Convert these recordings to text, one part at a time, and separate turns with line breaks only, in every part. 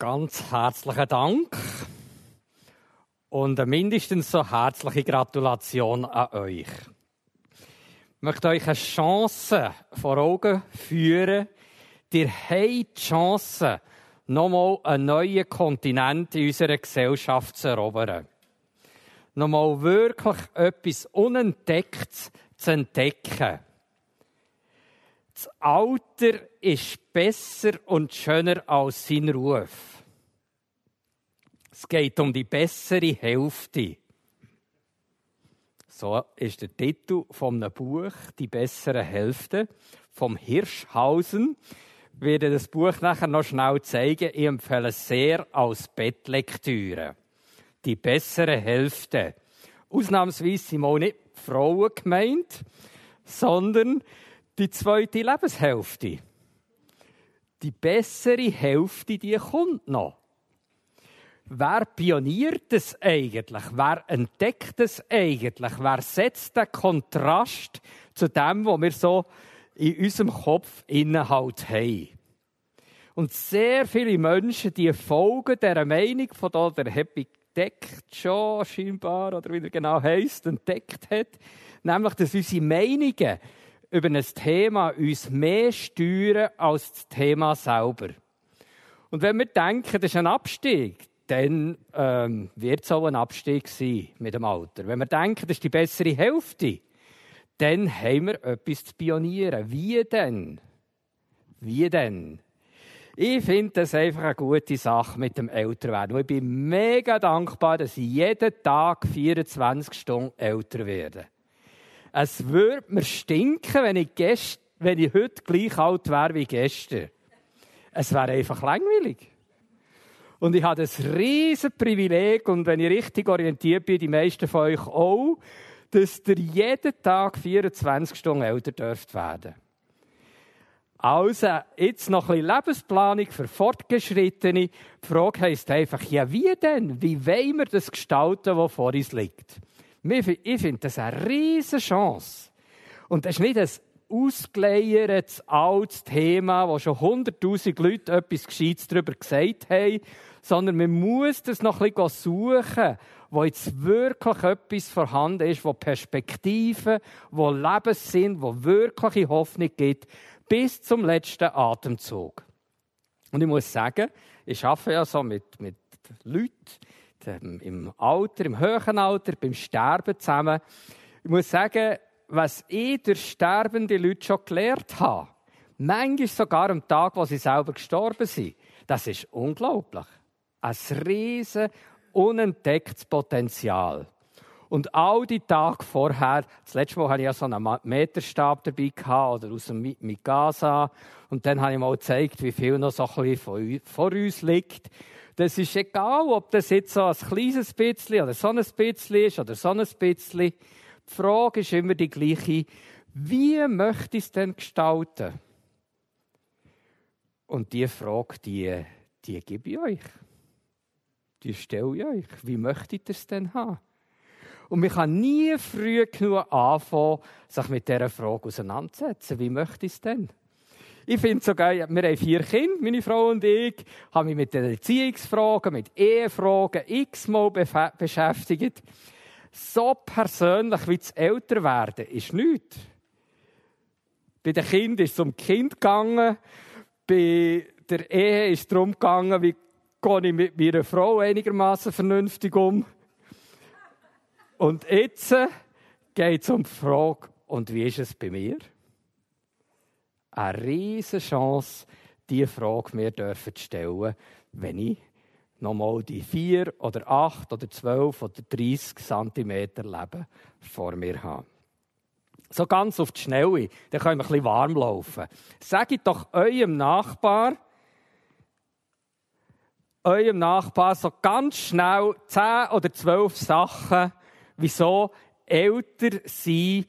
Ganz herzlichen Dank und eine mindestens so herzliche Gratulation an euch. Ich möchte euch eine Chance vor Augen führen. Ihr habt die Chance, nochmal einen neuen Kontinent in unserer Gesellschaft zu erobern. Nochmal wirklich etwas Unentdecktes zu entdecken. Das Alter ist besser und schöner als sein Ruf. Es geht um die bessere Hälfte. So ist der Titel von einem Buch, Die bessere Hälfte, vom Hirschhausen. Ich werde das Buch nachher noch schnell zeigen. Ich empfehle es sehr als Bettlektüre. Die bessere Hälfte. Ausnahmsweise sind mal nicht Frauen gemeint, sondern die zweite Lebenshälfte. Die bessere Hälfte, die kommt noch. Wer pioniert es eigentlich? Wer entdeckt es eigentlich? Wer setzt den Kontrast zu dem, was wir so in unserem Kopf Inhalt haben? Und sehr viele Menschen, die folgen dieser Meinung von da, der Happy entdeckt schon scheinbar, oder wie er genau heisst, entdeckt hat, nämlich, dass unsere Meinungen über ein Thema uns mehr steuern als das Thema selber. Und wenn wir denken, das ist ein Abstieg, dann ähm, wird es auch ein Abstieg sein mit dem Alter. Wenn wir denken, das ist die bessere Hälfte, dann haben wir etwas zu pionieren. Wie denn? Wie denn? Ich finde das einfach eine gute Sache mit dem Älterwerden. Ich bin mega dankbar, dass ich jeden Tag 24 Stunden älter werde. Es würde mir stinken, wenn ich, gest wenn ich heute gleich alt wäre wie gestern. Es wäre einfach langweilig. Und ich habe das riesen Privileg, und wenn ich richtig orientiert bin, die meisten von euch auch, dass ihr jeden Tag 24 Stunden älter dürft werden. Also, jetzt noch ein bisschen Lebensplanung für Fortgeschrittene. Die Frage heisst einfach, ja, wie denn? Wie wollen wir das gestalten, was vor uns liegt? Ich finde das eine riesige Chance. Und das ist nicht ein ausgeleiertes, altes Thema, wo schon hunderttausend Leute etwas Gescheites darüber gesagt haben, sondern man muss das noch ein bisschen suchen, wo jetzt wirklich etwas vorhanden ist, wo Perspektiven, wo Lebenssinn, wo wirkliche Hoffnung gibt, bis zum letzten Atemzug. Und ich muss sagen, ich arbeite ja so mit, mit Leuten, im Alter, im höheren Alter, beim Sterben zusammen. Ich muss sagen, was ich durch sterbende Leute schon gelernt habe, manchmal sogar am Tag, wo sie selber gestorben sind, das ist unglaublich. Ein riesen, unentdecktes Potenzial. Und all die Tage vorher, das letzte Mal hatte ich ja so einen Meterstab dabei gehabt, oder aus dem Mikasa. Und dann habe ich mal gezeigt, wie viel noch so ein bisschen vor uns liegt. Das ist egal, ob das jetzt so ein kleines bisschen oder so ein bisschen ist oder so ein bisschen. Die Frage ist immer die gleiche. Wie möchte ich es denn gestalten? Und die Frage, die, die gebe ich euch. Die stelle ich euch. Wie möchtet ihr es denn haben? Und man kann nie früh genug anfangen, sich mit dieser Frage auseinanderzusetzen. Wie möchte ich es denn? Ich finde sogar, wir haben vier Kinder, meine Frau und ich, haben mich mit den Erziehungsfragen, mit Ehefragen x-mal beschäftigt. So persönlich wie das Älterwerden ist nichts. Bei den Kindern ist es um Kind gegangen. Bei der Ehe ist es darum gegangen, wie gehe ich mit meiner Frau einigermaßen vernünftig um. Und jetzt geht es um die Frage, und wie ist es bei mir? Eine riesige Chance, diese Frage mir dürfen stellen, wenn ich nochmal die vier oder acht oder zwölf oder 30 Zentimeter Leben vor mir habe. So ganz auf die Schnelle, dann können wir ein bisschen warm laufen. Sagt doch eurem Nachbar, eurem Nachbar so ganz schnell zehn oder zwölf Sachen, wieso älter sein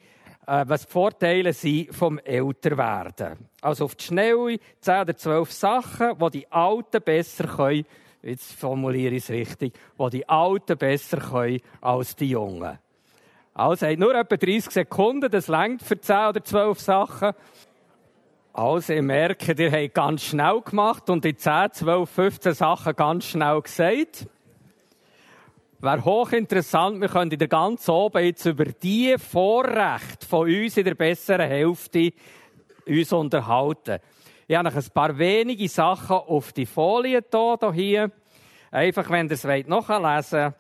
äh, was die Vorteile sind vom Älterwerden. Also auf die Schnelle 10 oder 12 Sachen, die die Alten besser können, jetzt formuliere ich es richtig, die die Alten besser können als die Jungen. Also, nur etwa 30 Sekunden, das längt für 10 oder 12 Sachen. Also, ich merke, ihr habt ganz schnell gemacht und die 10, 12, 15 Sachen ganz schnell gesagt. Wäre hochinteressant, wir können in der ganzen oben jetzt über die Vorrechte von uns in der besseren Hälfte uns unterhalten. Ich habe noch ein paar wenige Sachen auf die Folie hier. Einfach, wenn ihr es nachlesen wollt.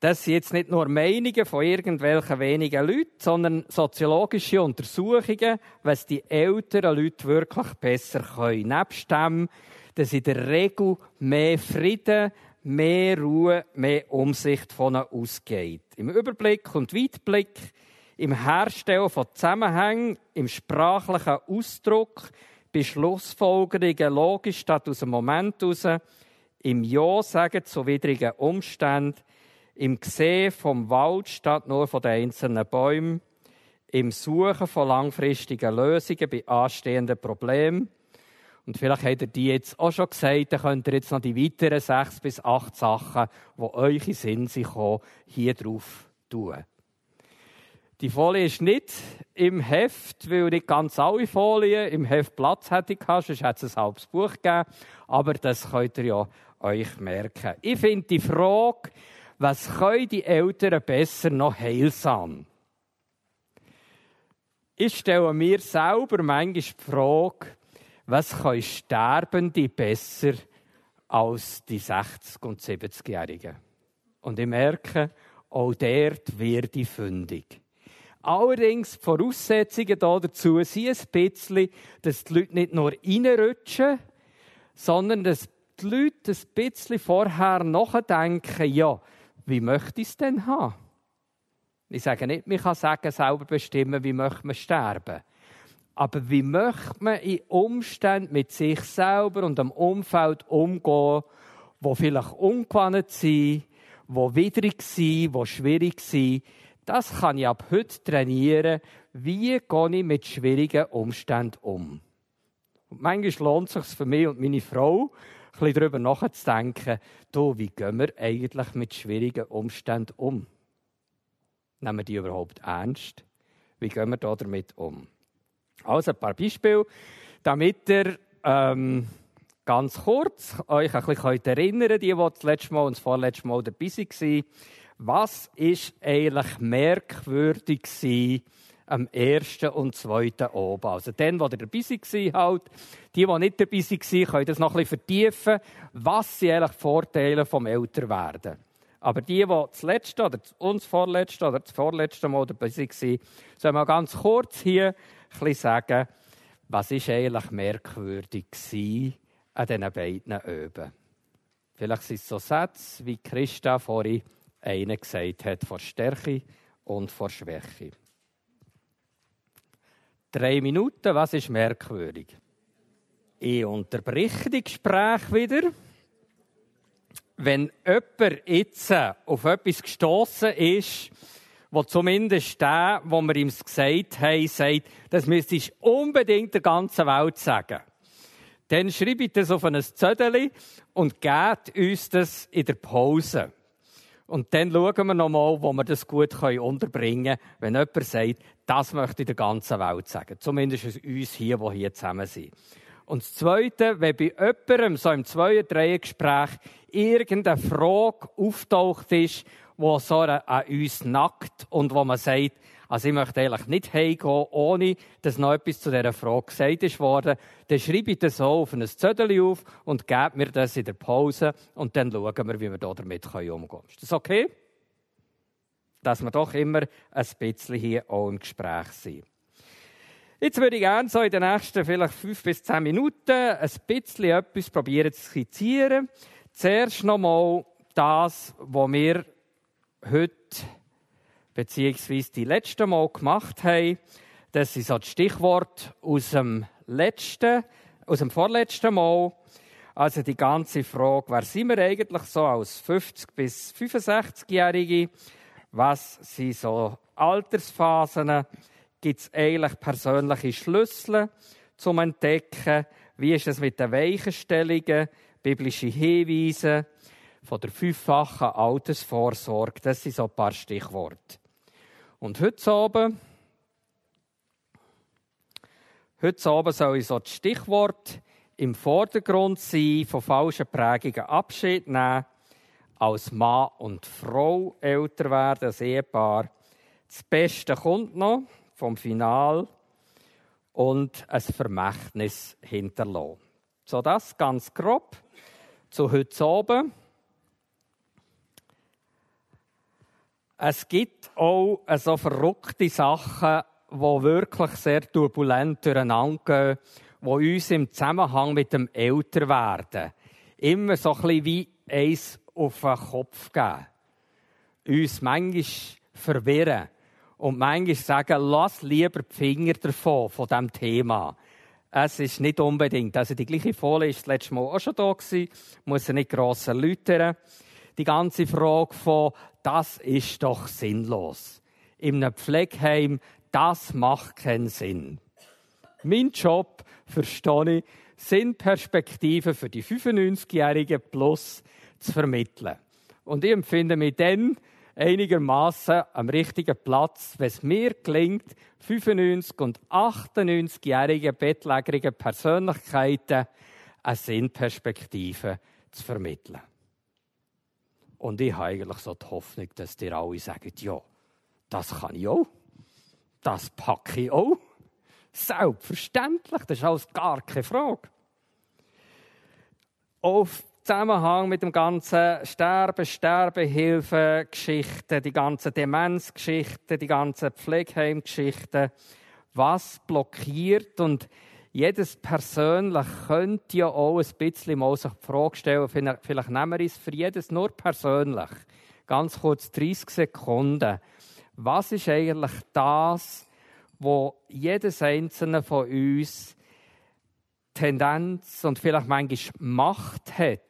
Das sind jetzt nicht nur Meinungen von irgendwelchen wenigen Leuten, sondern soziologische Untersuchungen, was die älteren Leute wirklich besser können. Nebst dem, dass in der Regel mehr Frieden, mehr Ruhe, mehr Umsicht von ausgeht. Im Überblick und Weitblick, im Herstellen von Zusammenhängen, im sprachlichen Ausdruck, bei Schlussfolgerungen logisch statt aus dem Moment heraus, im Ja sagen zu widrigen Umständen, im Sehen vom Wald statt nur von den einzelnen Bäumen, im Suchen von langfristigen Lösungen bei anstehenden Problemen. Und vielleicht habt ihr die jetzt auch schon gesagt, dann könnt ihr jetzt noch die weiteren sechs bis acht Sachen, die euch in Sinn sind, hier drauf tun. Die Folie ist nicht im Heft, weil nicht ganz alle Folien im Heft Platz hätte gehabt, sonst hätte es ein halbes Buch gegeben. Aber das könnt ihr ja euch merken. Ich finde die Frage, was können die Eltern besser noch heilsam? Ich stelle mir selber manchmal die Frage, was können Sterbende besser als die 60- und 70-Jährigen? Und ich merke, auch dort wird ich fündig. Allerdings, die Voraussetzungen dazu sind ein bisschen, dass die Leute nicht nur reinrutschen, sondern dass die Leute ein bisschen vorher nachdenken, ja, wie möchte ich es denn haben? Ich sage nicht, man kann sagen, selber bestimmen, wie möchte man sterben. Aber wie möchte man in Umständen mit sich selber und dem Umfeld umgehen, wo vielleicht ungewohnt sind, wo widrig sind, wo schwierig sind. Das kann ich ab heute trainieren. Wie gehe ich mit schwierigen Umständen um? Und manchmal lohnt es sich für mich und meine Frau, ein bisschen darüber nachzudenken, du, wie gehen wir eigentlich mit schwierigen Umständen um? Nehmen wir die überhaupt ernst? Wie gehen wir da damit um? Also ein paar Beispiele, damit ihr ähm, ganz kurz euch ein bisschen erinnern könnt, die, die das letzte Mal und das vorletzte Mal dabei waren. Was ist eigentlich merkwürdig gewesen am ersten und zweiten oben. Also wo ihr dabei war, halt. Die, die nicht dabei waren, können das noch ein bisschen vertiefen. Was sind eigentlich die Vorteile vom Älterwerden? Aber die, die das letzte oder uns vorletzte oder das vorletzte Mal dabei waren, sollen wir ganz kurz hier bisschen sagen, was ist eigentlich merkwürdig an diesen beiden Öben. Vielleicht sind es so Sätze, wie Christa vorhin einen gesagt hat, vor Stärke und vor Schwäche. Drei Minuten, was ist merkwürdig? Ich unterbreche die Gespräche wieder. Wenn jemand jetzt auf etwas gestoßen ist, wo zumindest der, wo wir ihm gesagt haben, sagt, das müsstest du unbedingt der ganzen Welt sagen. Dann schreibe ich das auf ein Zettel und gebt uns das in der Pause. Und dann schauen wir nochmal, wo wir das gut unterbringen können, wenn jemand sagt, das möchte ich der ganzen Welt sagen. Zumindest uns hier, die hier zusammen sind. Und das Zweite, wenn bei jemandem so im Zwei- oder Drei-Gespräch irgendeine Frage auftaucht ist, die so an uns nackt und wo man sagt, also ich möchte eigentlich nicht heimgehen, ohne dass noch etwas zu dieser Frage gesagt ist worden. Dann schreibe ich das auf ein Zettel auf und gebe mir das in der Pause und dann schauen wir, wie wir damit umgehen können. Ist das okay? Dass wir doch immer ein bisschen hier auch im Gespräch sind. Jetzt würde ich gerne so in den nächsten vielleicht fünf bis zehn Minuten ein bisschen etwas probieren zu skizzieren. Zuerst nochmal das, was wir heute beziehungsweise die letzte Mal gemacht haben. Das ist so das Stichwort aus dem letzten, aus dem vorletzten Mal. Also die ganze Frage, wer sind wir eigentlich so als 50 bis 65-Jährige? Was sind so Altersphasen? Gibt es eigentlich persönliche Schlüssel zum Entdecken? Wie ist es mit den Weichenstellungen, biblische Hinweise von der fünffachen Altersvorsorge? Das sind so ein paar Stichworte. Und heute Abend, Heute Abend soll ich so das Stichwort im Vordergrund sein, von falschen Prägungen Abschied nehmen, als Mann und Frau älter werden, ein Ehepaar. Das Beste kommt noch vom Final und ein Vermächtnis hinterlassen. So das ganz grob zu heute Abend. Es gibt auch so verrückte Sachen, die wirklich sehr turbulent durcheinander gehen, die uns im Zusammenhang mit dem Älterwerden immer so ein wie eins auf den Kopf geben. Uns manchmal verwirren und manchmal sagen, lass lieber die Finger davon, von diesem Thema. Es ist nicht unbedingt, also die gleiche Folie war das letzte Mal auch schon da muss nicht gross erläutern. Die ganze Frage von, das ist doch sinnlos. In einem Pflegeheim, das macht keinen Sinn. Mein Job, verstehe ich, sind Perspektiven für die 95-Jährigen plus zu vermitteln. Und ich empfinde mich dann einigermaßen am richtigen Platz, wenn es mir gelingt, 95- und 98-jährigen bettlägerigen Persönlichkeiten eine Sinnperspektive zu vermitteln. Und ich habe eigentlich so die Hoffnung, dass dir alle sagen, ja, das kann ich auch. Das packe ich auch. Selbstverständlich, das ist alles gar keine Frage. Auf Zusammenhang mit dem ganzen Sterben, Sterbehilfe, Geschichten, die ganzen Demenzgeschichten, die ganzen Pflegeheimgeschichten, was blockiert und jedes persönlich könnte ja auch ein bisschen mal sich die Frage stellen, vielleicht nehmen wir es für jedes nur persönlich, ganz kurz 30 Sekunden. Was ist eigentlich das, wo jedes einzelne von uns Tendenz und vielleicht manchmal Macht hat,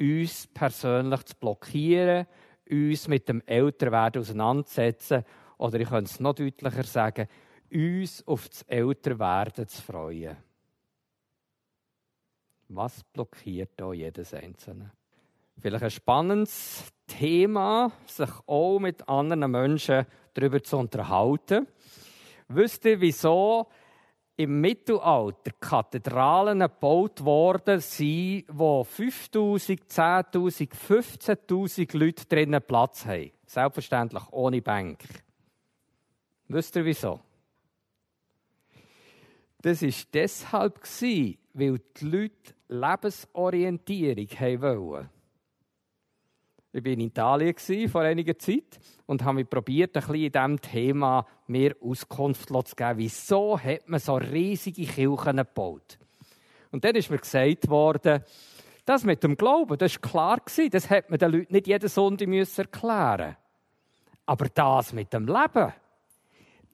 uns persönlich zu blockieren, uns mit dem Älterwerden auseinanderzusetzen oder ich könnte es noch deutlicher sagen, uns auf das Älterwerden zu freuen. Was blockiert da jedes Einzelne? Vielleicht ein spannendes Thema, sich auch mit anderen Menschen darüber zu unterhalten. Wisst ihr, wieso im Mittelalter Kathedralen gebaut worden sind, wo 5000, 10.000, 15.000 Leute drinnen Platz haben. Selbstverständlich ohne Bank. Wisst ihr wieso? Das war deshalb, weil die Leute Lebensorientierung wollten. Ich war in Italien vor einiger Zeit und habe mich probiert, in diesem Thema mehr Auskunft zu geben. Wieso hat man so riesige Kirchen gebaut? Und dann ist mir gesagt worden, das mit dem Glauben, das war klar. Das hat man den Leuten nicht jede Sonde erklären Aber das mit dem Leben,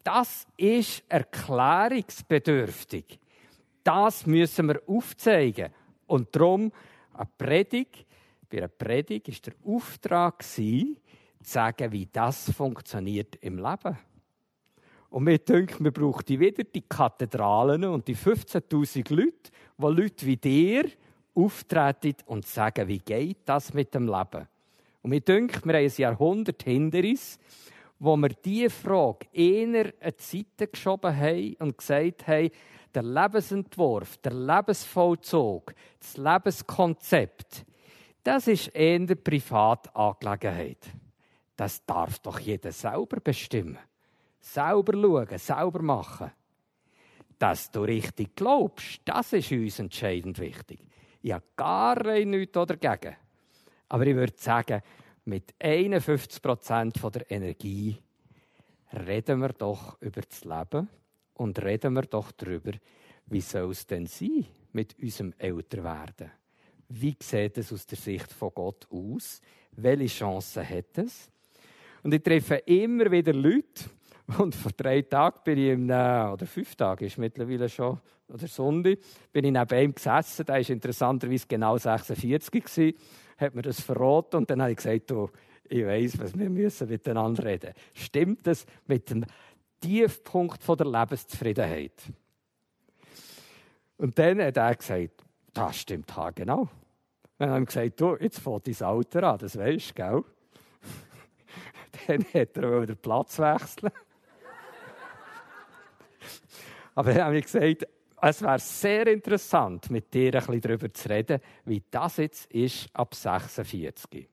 das ist erklärungsbedürftig. Das müssen wir aufzeigen. Und darum eine Predigt bei einer Predigt war der Auftrag, zu sagen, wie das funktioniert im Leben. Und mir denkt, wir brauchen wieder die Kathedralen und die 15.000 Leute, wo Leute wie dir auftreten und sagen, wie geht das mit dem Leben? Und mir denkt, wir haben ein Jahrhundert hinter uns, wo wir diese Frage eher eine Seite geschoben haben und gesagt haben, der Lebensentwurf, der Lebensvollzug, das Lebenskonzept, das ist eher eine Privatangelegenheit. Das darf doch jeder selber bestimmen. Selber schauen, selber machen. Dass du richtig glaubst, das ist uns entscheidend wichtig. Ich habe gar nichts dagegen. Aber ich würde sagen, mit 51% der Energie reden wir doch über das Leben und reden wir doch darüber, wie soll es denn sein mit unserem Älterwerden? Wie sieht es aus der Sicht von Gott aus? Welche Chancen hat es? Und ich treffe immer wieder Leute, und vor drei Tagen bin ich, im, oder fünf Tagen ist mittlerweile schon, oder Sonntag, bin ich neben ihm gesessen. Der war interessanterweise genau 46 gewesen, hat mir das verraten und dann habe ich gesagt, du, ich weiss, was wir müssen miteinander reden. Stimmt das mit dem Tiefpunkt der Lebenszufriedenheit? Und dann hat er gesagt, das stimmt genau. Dann haben wir gesagt, du, jetzt fängt dein Alter an, das weisst du, gell? Dann hat er den Platz wechseln. Aber dann habe ich gesagt, es wäre sehr interessant, mit dir ein bisschen darüber zu reden, wie das jetzt ist ab 46.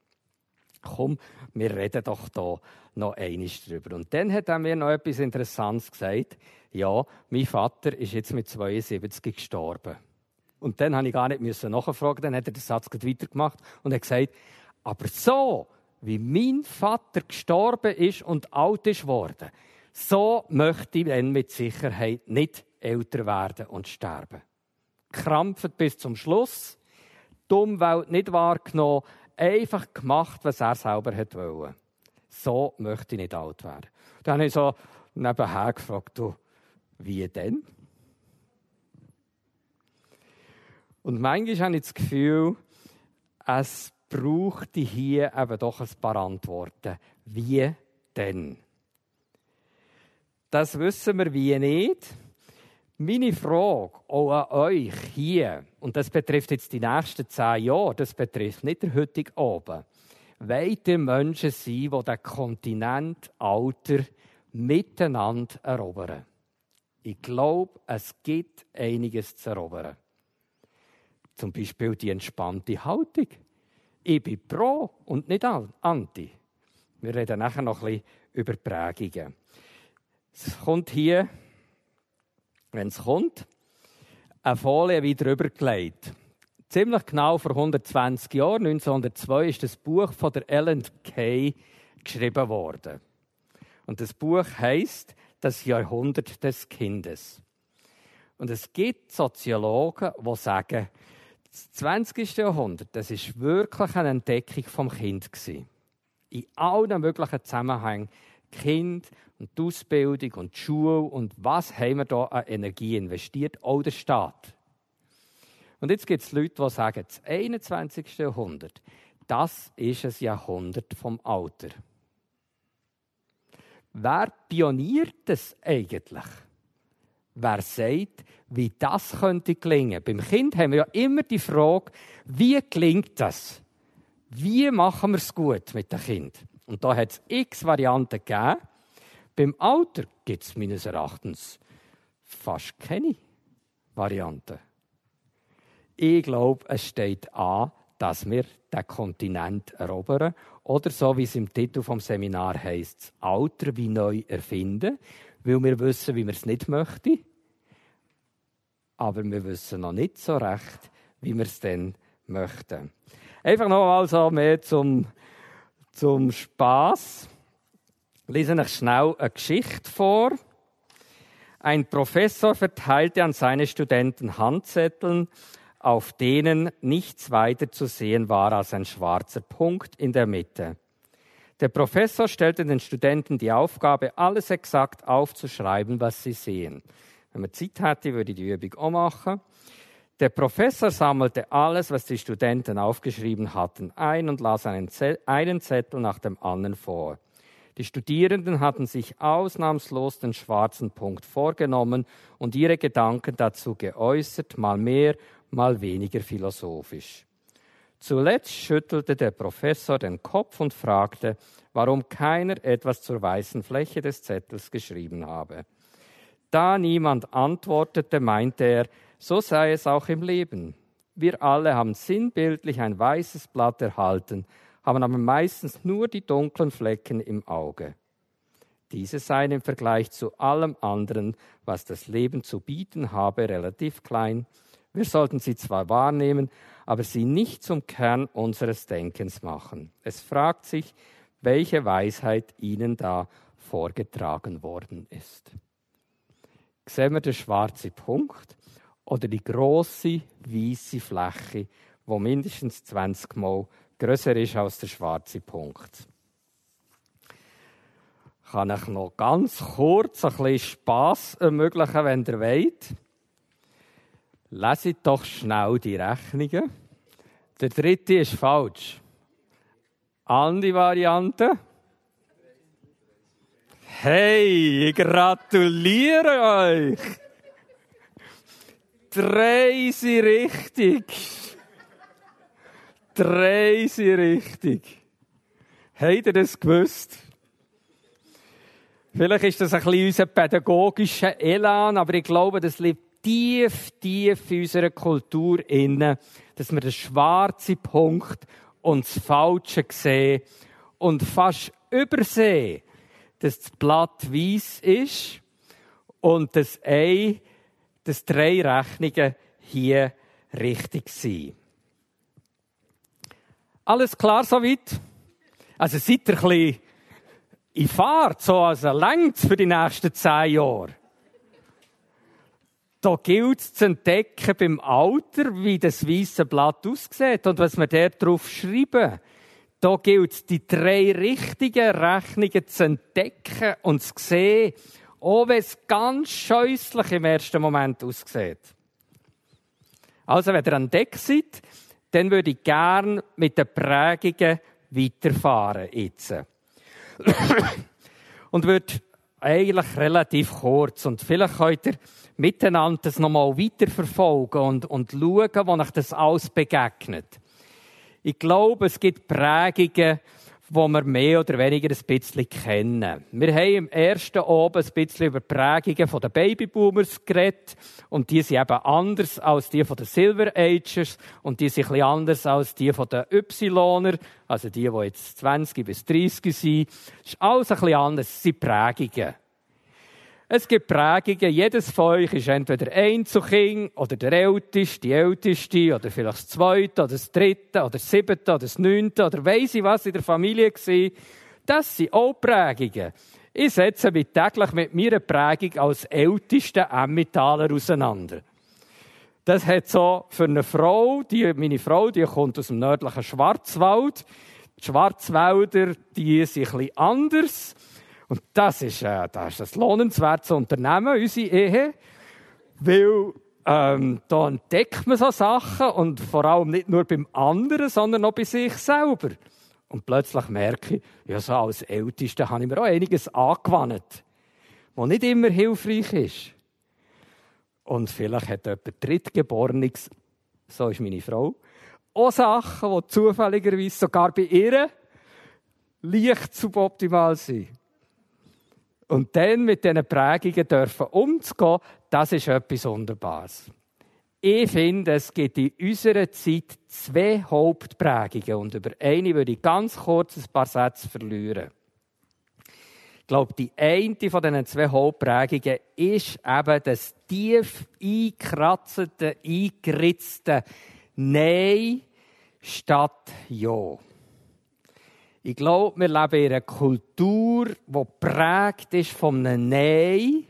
Komm, wir reden doch da noch einiges drüber. Und dann hat er mir noch etwas Interessantes gesagt. Ja, mein Vater ist jetzt mit 72 gestorben. Und dann habe ich gar nicht müssen nachfragen, dann hat er den Satz weitergemacht und hat gesagt, aber so, wie mein Vater gestorben ist und alt ist worden, so möchte ich dann mit Sicherheit nicht älter werden und sterben. Krampft bis zum Schluss, die Umwelt nicht wahrgenommen, einfach gemacht, was er selber wollte. So möchte ich nicht alt werden. Dann habe ich so nebenher gefragt, du, wie denn? Und manchmal habe ich das Gefühl, es braucht hier eben doch ein paar Antworten. Wie denn? Das wissen wir wie nicht. Meine Frage auch an euch hier, und das betrifft jetzt die nächsten zehn Jahre, das betrifft nicht der heutige Abend. Ihr Menschen sein, die den Kontinent Alter miteinander erobern? Ich glaube, es gibt einiges zu erobern. Zum Beispiel die entspannte Haltung. Ich bin pro und nicht anti. Wir reden nachher noch ein bisschen über Prägungen. Es kommt hier wenn es kommt, eine Folie wieder übergelegt. Ziemlich genau vor 120 Jahren, 1902, ist das Buch von der Ellen Kay geschrieben worden. Und das Buch heißt Das Jahrhundert des Kindes. Und es gibt Soziologen, die sagen, das 20. Jahrhundert, das ist wirklich eine Entdeckung vom Kind. In allen möglichen Zusammenhängen Kind und die Ausbildung und die Schule und was haben wir da an Energie investiert? Auch der Staat. Und jetzt gibt es Leute, die sagen, das 21. Jahrhundert, das ist ein Jahrhundert vom Alter. Wer pioniert das eigentlich? Wer sagt, wie das könnte gelingen? Beim Kind haben wir ja immer die Frage, wie gelingt das? Wie machen wir es gut mit dem Kind? Und da hat es x Varianten gegeben. Beim Alter gibt es meines Erachtens fast keine Varianten. Ich glaube, es steht an, dass wir den Kontinent erobern oder so wie es im Titel vom Seminar heißt, Alter wie neu erfinden, weil wir wissen, wie wir es nicht möchten, aber wir wissen noch nicht so recht, wie wir es denn möchten. Einfach noch mal so mehr zum zum Spaß lese ich schnell eine Geschichte vor. Ein Professor verteilte an seine Studenten Handzetteln, auf denen nichts weiter zu sehen war als ein schwarzer Punkt in der Mitte. Der Professor stellte den Studenten die Aufgabe, alles exakt aufzuschreiben, was sie sehen. Wenn man Zeit hätte, würde ich die Übung auch machen. Der Professor sammelte alles, was die Studenten aufgeschrieben hatten, ein und las einen, Zettel nach dem anderen vor. Die Studierenden hatten sich ausnahmslos den schwarzen Punkt vorgenommen und ihre Gedanken dazu geäußert, mal mehr, mal weniger philosophisch. Zuletzt schüttelte der Professor den Kopf und fragte, warum keiner etwas zur weißen Fläche des Zettels geschrieben habe. Da niemand antwortete, meinte er, so sei es auch im Leben. Wir alle haben sinnbildlich ein weißes Blatt erhalten, haben aber meistens nur die dunklen Flecken im Auge. Diese seien im Vergleich zu allem anderen, was das Leben zu bieten habe, relativ klein. Wir sollten sie zwar wahrnehmen, aber sie nicht zum Kern unseres Denkens machen. Es fragt sich, welche Weisheit ihnen da vorgetragen worden ist. Sehen wir den schwarzen Punkt? oder die große weiße Fläche, wo mindestens 20 Mal größer ist als der schwarze Punkt. Kann ich noch ganz kurz ein bisschen Spass ermöglichen, wenn ihr wollt? Leset doch schnell die Rechnungen. Der dritte ist falsch. Andere Variante. Hey, ich gratuliere euch! Drei sind richtig. Drei sind richtig. Habt ihr das gewusst? Vielleicht ist das ein bisschen unser pädagogischer Elan, aber ich glaube, das liegt tief, tief in unserer Kultur inne, dass wir den schwarzen Punkt und das Falsche sehen und fast übersehen, dass das Blatt weiß ist und dass ein, dass drei Rechnungen hier richtig sind. Alles klar soweit? Also seid ihr ein bisschen in Fahrt, so als längt für die nächsten zehn Jahre. Da gilt es zu entdecken beim Alter, wie das weiße Blatt aussieht und was wir dort drauf schreiben. Da gilt es, die drei richtigen Rechnungen zu entdecken und zu sehen, auch wenn es ganz scheußlich im ersten Moment aussieht. Also, wenn ihr an Deck seid, dann würde ich gerne mit den Prägungen weiterfahren jetzt. und wird eigentlich relativ kurz. Und vielleicht könnt ihr miteinander das nochmal weiterverfolgen und, und schauen, wo euch das alles begegnet. Ich glaube, es gibt Prägungen, wo wir mehr oder weniger ein bisschen kennen. Wir haben im ersten oben ein bisschen über Prägungen der Babyboomers geredet. Und die sind eben anders als die der Silver Ages. Und die sind ein bisschen anders als die der Ypsiloner. Also die, die jetzt 20 bis 30 sind. Das ist alles ein bisschen anders. Das sind Prägungen. Es gibt Prägungen. Jedes von euch ist entweder Einzelkind oder der Älteste, die Älteste oder vielleicht das Zweite oder das Dritte oder das Siebte oder das Neunte oder weiss ich was in der Familie war. Das sind auch Prägungen. Ich setze mich täglich mit meiner Prägung als ältester Emmentaler auseinander. Das hat so für eine Frau, die, meine Frau, die kommt aus dem nördlichen Schwarzwald. Die Schwarzwälder, die sind ein bisschen anders. Und das ist, äh, das ist ein lohnenswertes Unternehmen, unsere Ehe, weil ähm, da entdeckt man so Sachen und vor allem nicht nur beim anderen, sondern auch bei sich selber. Und plötzlich merke ich, ja, so als Ältester habe ich mir auch einiges angewandt, was nicht immer hilfreich ist. Und vielleicht hat jemand Drittgeborenes, so ist meine Frau, auch Sachen, die zufälligerweise sogar bei ihr leicht suboptimal sind. Und dann mit diesen Prägungen dürfen umzugehen, das ist etwas Wunderbares. Ich finde, es gibt in unserer Zeit zwei Hauptprägungen und über eine würde ich ganz kurz ein paar Sätze verlieren. Ich glaube, die eine von diesen zwei Hauptprägungen ist eben das tief einkratzende, eingeritzte Nein statt Ja. Ich glaube, wir leben in einer Kultur, die prägt ist von einem Nein.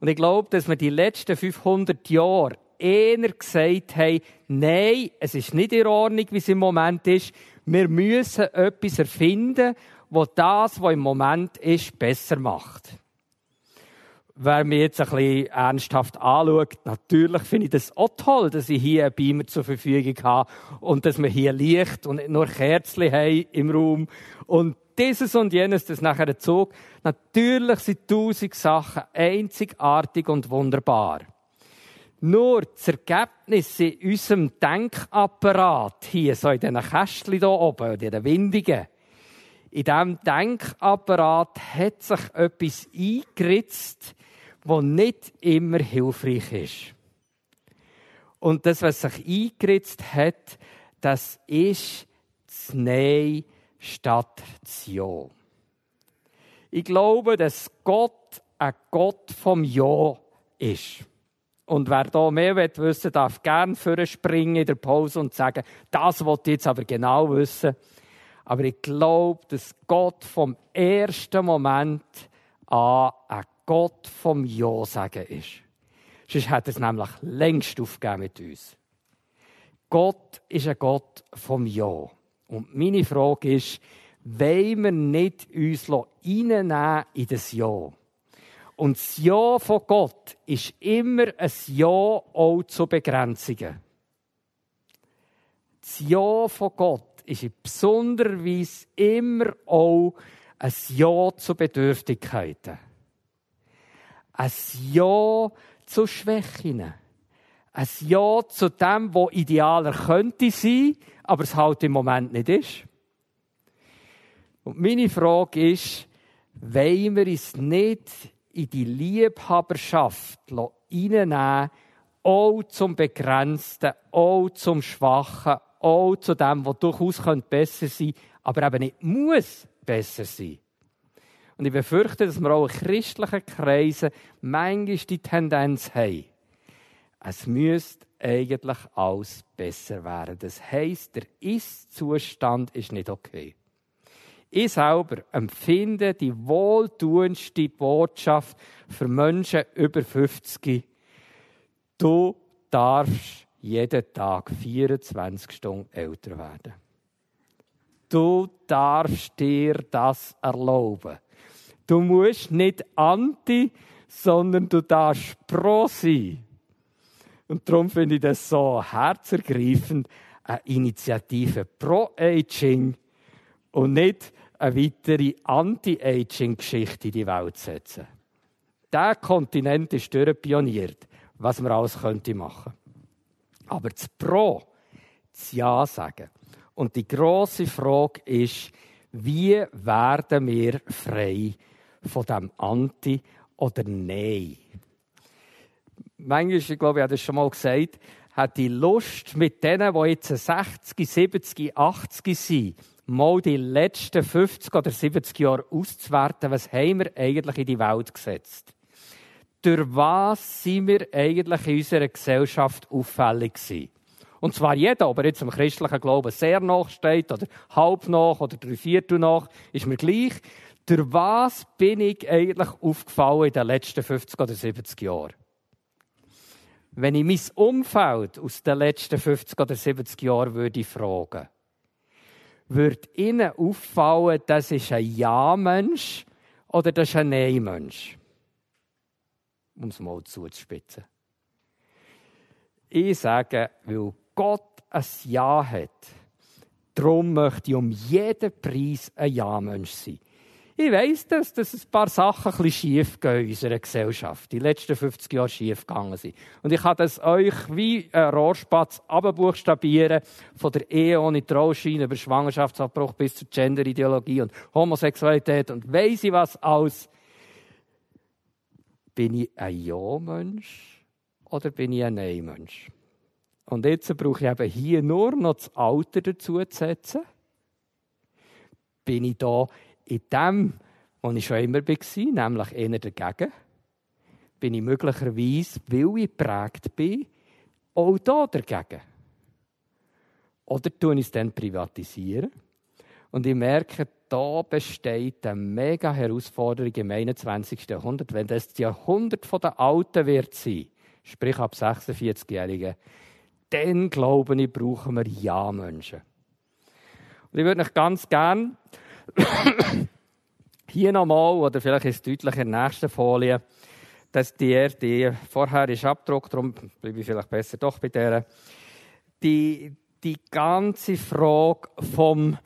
Und ich glaube, dass wir die letzten 500 Jahre eher gesagt haben, nein, es ist nicht in Ordnung, wie es im Moment ist. Wir müssen etwas erfinden, das das, was im Moment ist, besser macht wer mich jetzt ein bisschen ernsthaft anschaut, natürlich finde ich das auch toll, dass ich hier einen Beamer zur Verfügung habe und dass wir hier Licht und nicht nur Kerzen haben im Raum und dieses und jenes, das nachher der Zug. Natürlich sind tausend Sachen einzigartig und wunderbar. Nur das Ergebnis in unserem Denkapparat, hier so in diesen Kästchen hier oben, in diesen Windigen, in diesem Denkapparat hat sich etwas eingeritzt, was nicht immer hilfreich ist. Und das, was sich eingeritzt hat, das ist das Nein statt das Ja. Ich glaube, dass Gott ein Gott vom Ja ist. Und wer da mehr wissen will, darf gerne springen in der Pause und sagen, das wollte ich jetzt aber genau wissen. Aber ich glaube, dass Gott vom ersten Moment an ein Gott vom Ja sagen ist. Sonst hat es nämlich längst aufgegeben mit uns. Gott ist ein Gott vom Ja. Und meine Frage ist, wollen wir nicht uns reinnehmen in das Ja? Und das Ja von Gott ist immer ein Ja auch zu Begrenzungen. Das Ja von Gott ist in besonderer Weise immer auch ein Ja zu Bedürftigkeiten. Ein Ja zu Schwächen. Ein Ja zu dem, was idealer könnte sein, aber es halt im Moment nicht ist. Und meine Frage ist, wollen wir uns nicht in die Liebhaberschaft hineinnehmen, auch zum Begrenzten, auch zum Schwachen, auch zu dem, was durchaus besser sein könnte, aber eben nicht muss besser sein. Und ich befürchte, dass wir auch in christlichen Kreisen manchmal die Tendenz haben, es müsste eigentlich alles besser werden. Das heisst, der Ist-Zustand ist nicht okay. Ich selber empfinde die wohltuendste Botschaft für Menschen über 50. Du darfst jeden Tag 24 Stunden älter werden. Du darfst dir das erlauben. Du musst nicht anti, sondern du darfst pro sein. Und darum finde ich das so herzergreifend, eine Initiative pro Aging und nicht eine weitere Anti-Aging-Geschichte in die Welt zu setzen. Der Kontinent ist durchpioniert, was man alles könnte machen. Aber das Pro, das Ja sagen. Und die große Frage ist, wie werden wir frei von dem Anti oder Nein? manchmal, ich glaube, ich habe das schon mal gesagt, hat die Lust mit denen, die jetzt 60, 70, 80 sind, mal die letzten 50 oder 70 Jahre auszuwerten, was haben wir eigentlich in die Welt gesetzt? Durch was sind wir eigentlich in unserer Gesellschaft auffällig gewesen? Und zwar jeder, ob er jetzt dem christlichen Glauben sehr nachsteht oder halb nach oder drei Viertel nach, ist mir gleich. Durch was bin ich eigentlich aufgefallen in den letzten 50 oder 70 Jahren? wenn ich mein Umfeld aus den letzten 50 oder 70 Jahren würde fragen, würde Ihnen auffallen, das ist ein Ja-Mensch oder das ist ein Nein-Mensch? Um es mal zuzuspitzen. Ich sage, weil Gott ein Ja hat, darum möchte ich um jeden Preis ein Ja-Mensch sein. Ich weiss, dass, dass ein paar Sachen ein schief gehen in unserer Gesellschaft, die letzten 50 Jahre schief gegangen sind. Und ich kann das euch wie ein Rohrspatz abbuchstabieren, von der Ehe ohne Trauschein über Schwangerschaftsabbruch bis zur Genderideologie und Homosexualität und weiss ich was alles. Bin ich ein Ja-Mensch oder bin ich ein Nein-Mensch? Und jetzt brauche ich eben hier nur noch das Alter dazu zu setzen. Bin ich da in dem, wo ich schon immer war, nämlich eher dagegen, bin ich möglicherweise, weil ich geprägt bin, auch da dagegen. Oder tue ich es dann privatisieren? Und ich merke, da besteht eine mega Herausforderung im 21. Jahrhundert. Wenn das das Jahrhundert der Alten wird sein, sprich ab 46-Jährigen, dann glaube ich, brauchen wir Ja-Menschen. Und ich würde euch ganz gerne hier nochmal, oder vielleicht ist es deutlicher in der nächsten Folie, dass die, die vorher ist abgedruckt, darum bleibe ich vielleicht besser doch bei der. Die, die ganze Frage vom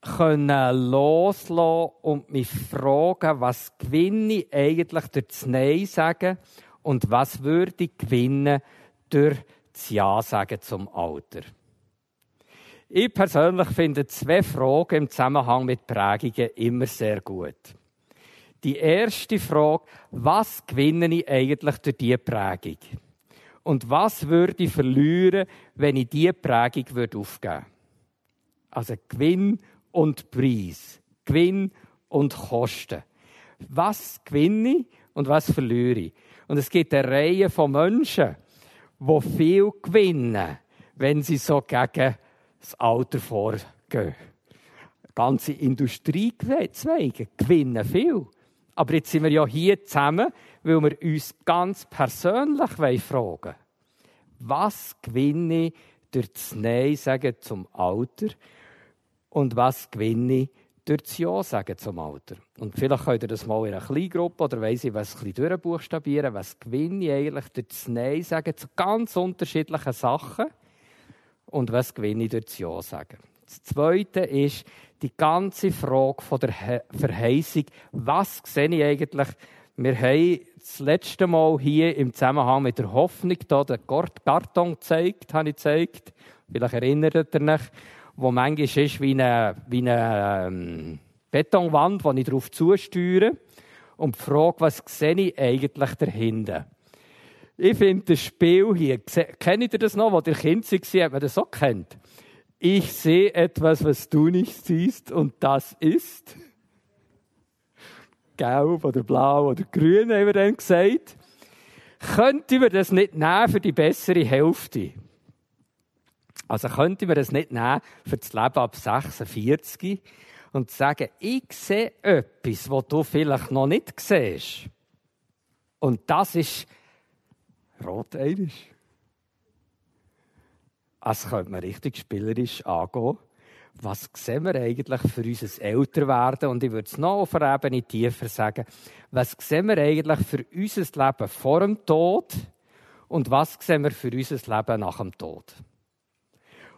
können loslassen und mich fragen, was gewinne ich eigentlich durch das Nein sagen und was würde ich gewinnen durch das Ja sagen zum Alter. Ich persönlich finde zwei Fragen im Zusammenhang mit Prägungen immer sehr gut. Die erste Frage, was gewinne ich eigentlich durch diese Prägung? Und was würde ich verlieren, wenn ich diese Prägung aufgeben würde? Also Gewinn und Preis. Gewinn und Kosten. Was gewinne ich und was verliere ich? Und es gibt eine Reihe von Menschen, die viel gewinnen, wenn sie so gegen das Alter vorgehen. Ganze Industriezweige gewinnen viel. Aber jetzt sind wir ja hier zusammen, weil wir uns ganz persönlich fragen wollen. Was gewinne ich durch das Nein sagen zum Alter? Und was gewinne ich durch das Ja sagen zum Alter? Und vielleicht könnt ihr das mal in einer Kleingruppe oder weiss ich was ein bisschen durchbuchstabieren. Was gewinne ich eigentlich durch das Nein sagen zu ganz unterschiedlichen Sachen? Und was gewinne ich durch das Ja sagen. Das Zweite ist die ganze Frage von der Verheißung. Was sehe ich eigentlich? Wir haben das letzte Mal hier im Zusammenhang mit der Hoffnung hier den Karton gezeigt, habe ich gezeigt. Vielleicht erinnert ihr euch, wo manchmal ist wie eine, wie eine ähm, Betonwand, die ich darauf zusteuere und frage, was sehe ich eigentlich dahinter? Ich finde das Spiel hier, kennt ihr das noch, wo der Kind war, hat man das auch kennt? Ich sehe etwas, was du nicht siehst und das ist gelb oder blau oder grün, haben wir dann gesagt. Könnte wir das nicht nehmen für die bessere Hälfte? Also könnte man das nicht nehmen für das Leben ab 46 und sagen, ich sehe etwas, was du vielleicht noch nicht siehst. Und das ist rot einisch. Also könnte man richtig spielerisch angehen. Was sehen wir eigentlich für unser Älterwerden? Und ich würde es noch auf einer Ebene tiefer sagen. Was sehen wir eigentlich für unser Leben vor dem Tod? Und was sehen wir für unser Leben nach dem Tod?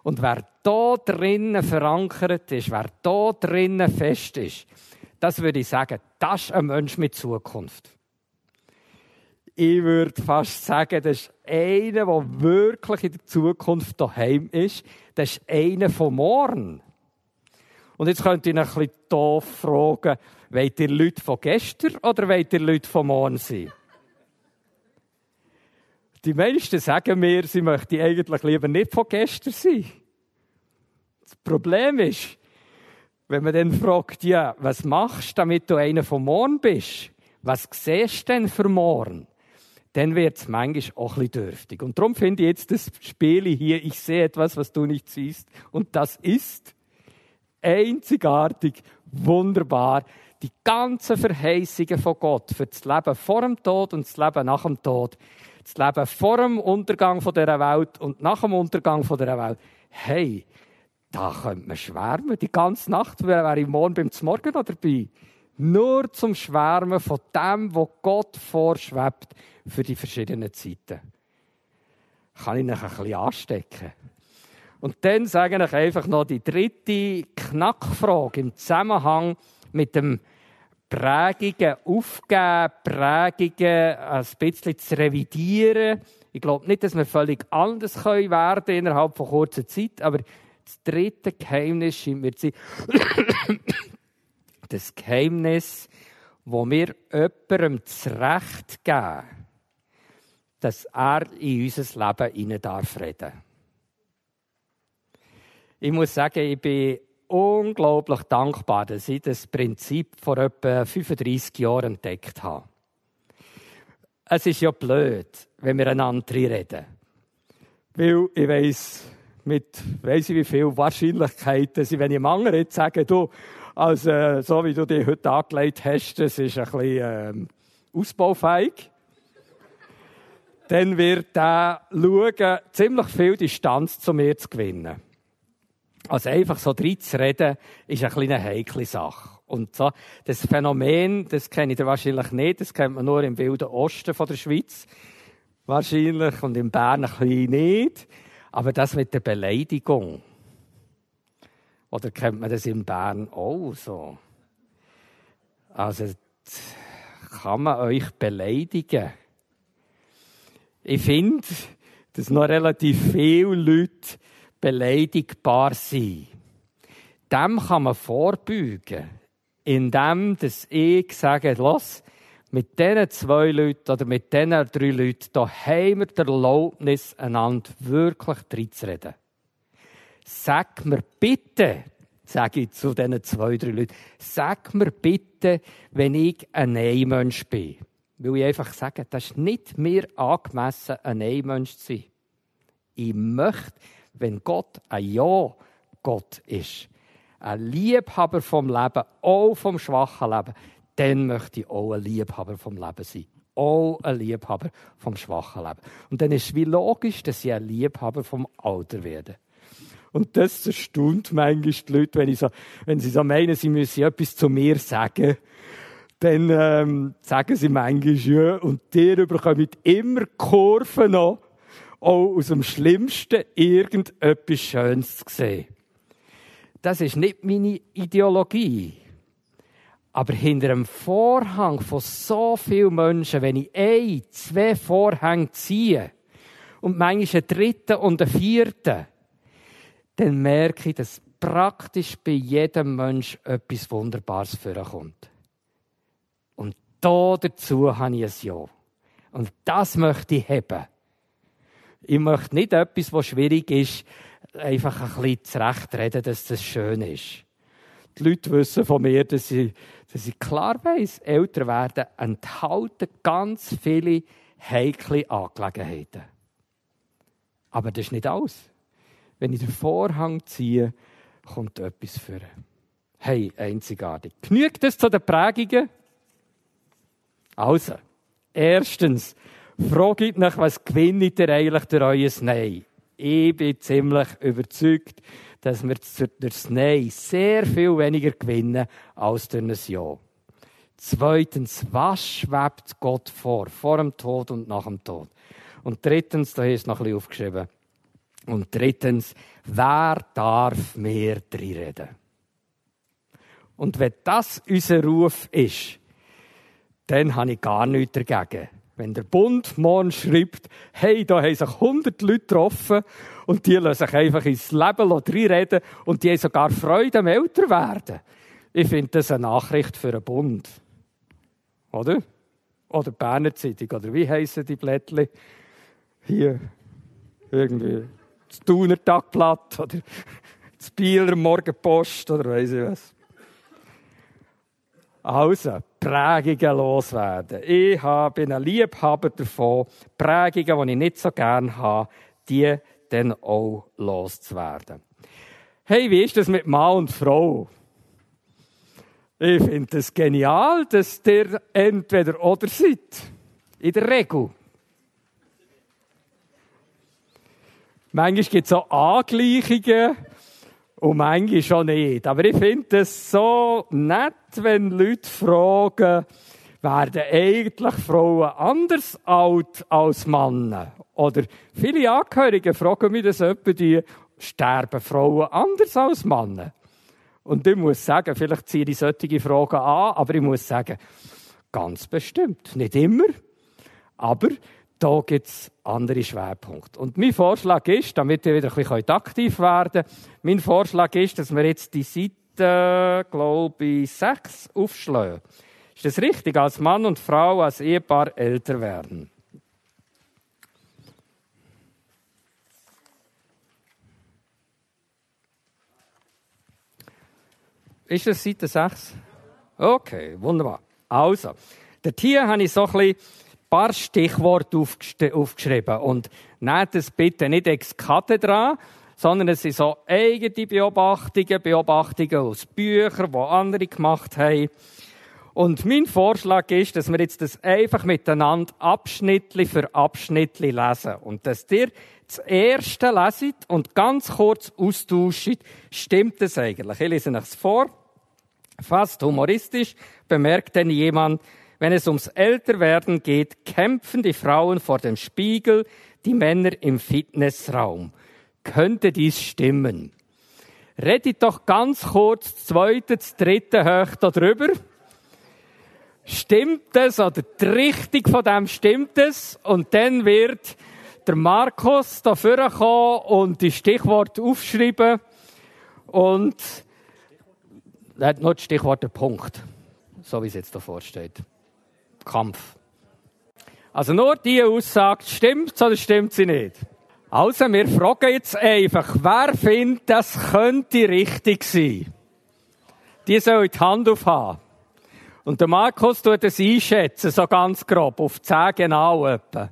Und wer da drinnen verankert ist, wer da drinnen fest ist, das würde ich sagen, das ist ein Mensch mit Zukunft. Ich würde fast sagen, das ist einer, der wirklich in der Zukunft daheim ist. Das ist einer von morgen. Und jetzt könnt ihr ein bisschen doof fragen, wollt ihr Leute von gestern oder wollt ihr Leute von morgen sein? Die meisten sagen mir, sie möchten eigentlich lieber nicht von gestern sein. Das Problem ist, wenn man dann fragt, ja, was machst du, damit du einer von morgen bist? Was siehst du denn für morgen? Dann wird es manchmal auch bisschen dürftig. Und darum finde ich jetzt das Spiel hier, ich sehe etwas, was du nicht siehst. Und das ist einzigartig, wunderbar. Die ganzen Verheißungen von Gott für das Leben vor dem Tod und das Leben nach dem Tod, das Leben vor dem Untergang dieser Welt und nach dem Untergang dieser Welt. Hey, da könnte man schwärmen. Die ganze Nacht wäre ich morgen beim Morgen noch dabei. Nur zum Schwärmen von dem, was Gott vorschwebt für die verschiedenen Zeiten. Kann ich mich ein bisschen anstecken? Und dann sage ich einfach noch die dritte Knackfrage im Zusammenhang mit dem Prägungen aufgeben, Prägungen ein bisschen zu revidieren. Ich glaube nicht, dass wir völlig anders können werden innerhalb von kurzer Zeit, aber das dritte Geheimnis scheint mir zu sein, das Geheimnis, wo wir jemandem das Recht geben, dass er in unser Leben hinein darf reden. Ich muss sagen, ich bin unglaublich dankbar, dass ich das Prinzip vor etwa 35 Jahren entdeckt habe. Es ist ja blöd, wenn wir einander reden. Weil ich weiss, mit weiss ich wie viel Wahrscheinlichkeit, dass ich, wenn ich einem anderen jetzt sage, du, also, so wie du dich heute angelegt hast, das ist ein bisschen äh, ausbaufähig, dann wird er schauen, ziemlich viel Distanz zu mir zu gewinnen. Also einfach so drin zu reden, ist eine kleine heikle Sache. Und so, das Phänomen, das kenne ich wahrscheinlich nicht, das kennt man nur im wilden Osten von der Schweiz. Wahrscheinlich. Und in Bern ein bisschen nicht. Aber das mit der Beleidigung. Oder kennt man das in Bern auch so? Also, kann man euch beleidigen? Ich finde, dass noch relativ viele Leute beleidigbar sein. Dem kann man vorbeugen, indem ich sage, los, mit diesen zwei Leuten oder mit diesen drei Leuten, da haben wir die Erlaubnis, einander wirklich reinzureden. Sag mir bitte, sage ich zu diesen zwei, drei Leuten, sag mir bitte, wenn ich ein Nein-Mensch bin. Weil ich einfach sage, das ist nicht mir angemessen, ein Nein-Mensch zu sein. Ich möchte, wenn Gott ein Ja-Gott ist, ein Liebhaber vom Leben, auch vom schwachen Leben, dann möchte ich auch ein Liebhaber vom Leben sein. Auch ein Liebhaber vom schwachen Leben. Und dann ist es wie logisch, dass ich ein Liebhaber vom Alter werde. Und das erstaunt manchmal die Leute, wenn, ich so, wenn sie so meinen, sie müssen etwas zu mir sagen. Dann ähm, sagen sie manchmal, ja, und die bekommen immer Kurven noch auch aus dem Schlimmsten irgendetwas Schönes zu sehen. Das ist nicht meine Ideologie. Aber hinter einem Vorhang von so vielen Menschen, wenn ich ein, zwei Vorhänge ziehe und manchmal einen dritten und einen vierten, dann merke ich, dass praktisch bei jedem Mensch etwas Wunderbares vorkommt. Und da dazu habe ich ein Ja. Und das möchte ich haben. Ich möchte nicht etwas, was schwierig ist, einfach ein bisschen zurechtreden, dass das schön ist. Die Leute wissen von mir, dass ich, dass ich klar weiss, älter werden enthalten ganz viele heikle Angelegenheiten. Aber das ist nicht alles. Wenn ich den Vorhang ziehe, kommt etwas vor. Hey, einzigartig. Genügt es zu den Prägungen? Also, erstens, fragt nach, was gewinnt ihr eigentlich durch euer Nein? Ich bin ziemlich überzeugt, dass wir durch das Nein sehr viel weniger gewinnen als durch ein Ja. Zweitens, was schwebt Gott vor? Vor dem Tod und nach dem Tod. Und drittens, da ist noch ein bisschen aufgeschrieben. Und drittens, wer darf mehr drin reden? Und wenn das unser Ruf ist, dann habe ich gar nichts dagegen. Wenn der Bund morgen schreibt, hey, da haben sich 100 Leute getroffen und die lassen sich einfach ins Leben reden und die haben sogar Freude am Älterwerden. Ich finde das eine Nachricht für einen Bund. Oder? Oder Berner Zeitung, oder wie heissen die Blättchen? Hier, irgendwie, das Thuner Tagblatt, oder das Bieler Morgenpost, oder weiss ich was. Also, Prägungen loswerden. Ich bin ein Liebhaber davon, Prägungen, die ich nicht so gerne habe, die dann auch loszuwerden. Hey, wie ist das mit Mann und Frau? Ich finde es genial, dass ihr entweder oder seid. In der Regel. Manchmal gibt es auch Angleichungen und manchmal schon nicht. Aber ich finde es so nett, wenn Leute fragen, werden eigentlich Frauen anders alt als Männer? Oder viele Angehörige fragen mich das etwa, die sterben Frauen anders als Männer? Und ich muss sagen, vielleicht ziehe ich solche Fragen an, aber ich muss sagen, ganz bestimmt. Nicht immer, aber da gibt es andere Schwerpunkte. Und mein Vorschlag ist, damit ihr wieder ein bisschen aktiv werden könnt, mein Vorschlag ist, dass wir jetzt die Seite, glaube ich, 6 aufschlagen. Ist das richtig? Als Mann und Frau, als Ehepaar älter werden. Ist das Seite 6? Okay, wunderbar. Also, der Tier habe ich so ein bisschen paar Stichworte aufgeschrieben. Und nehmt es bitte nicht ex cathedra, sondern es sind so eigene Beobachtungen, Beobachtungen aus Büchern, die andere gemacht haben. Und mein Vorschlag ist, dass wir jetzt das einfach miteinander Abschnittli für Abschnittli lesen. Und dass ihr das erste leset und ganz kurz austauscht, stimmt es eigentlich. Ich lese es vor. Fast humoristisch bemerkt denn jemand, wenn es ums Älterwerden geht, kämpfen die Frauen vor dem Spiegel, die Männer im Fitnessraum. Könnte dies stimmen? Redet doch ganz kurz das zweite, das dritte hoch darüber. Stimmt es oder die Richtung von dem stimmt es? Und dann wird der Markus dafür kommen und die Stichworte aufschreiben und hat noch das Stichwort Punkt, so wie es jetzt davor steht. Kampf. Also nur die Aussage, stimmt oder stimmt sie nicht? Also, wir fragen jetzt einfach, wer findet, das könnte richtig sein? Die soll die Hand aufhaben. Und der Markus tut es einschätzen, so ganz grob, auf 10 genau etwa.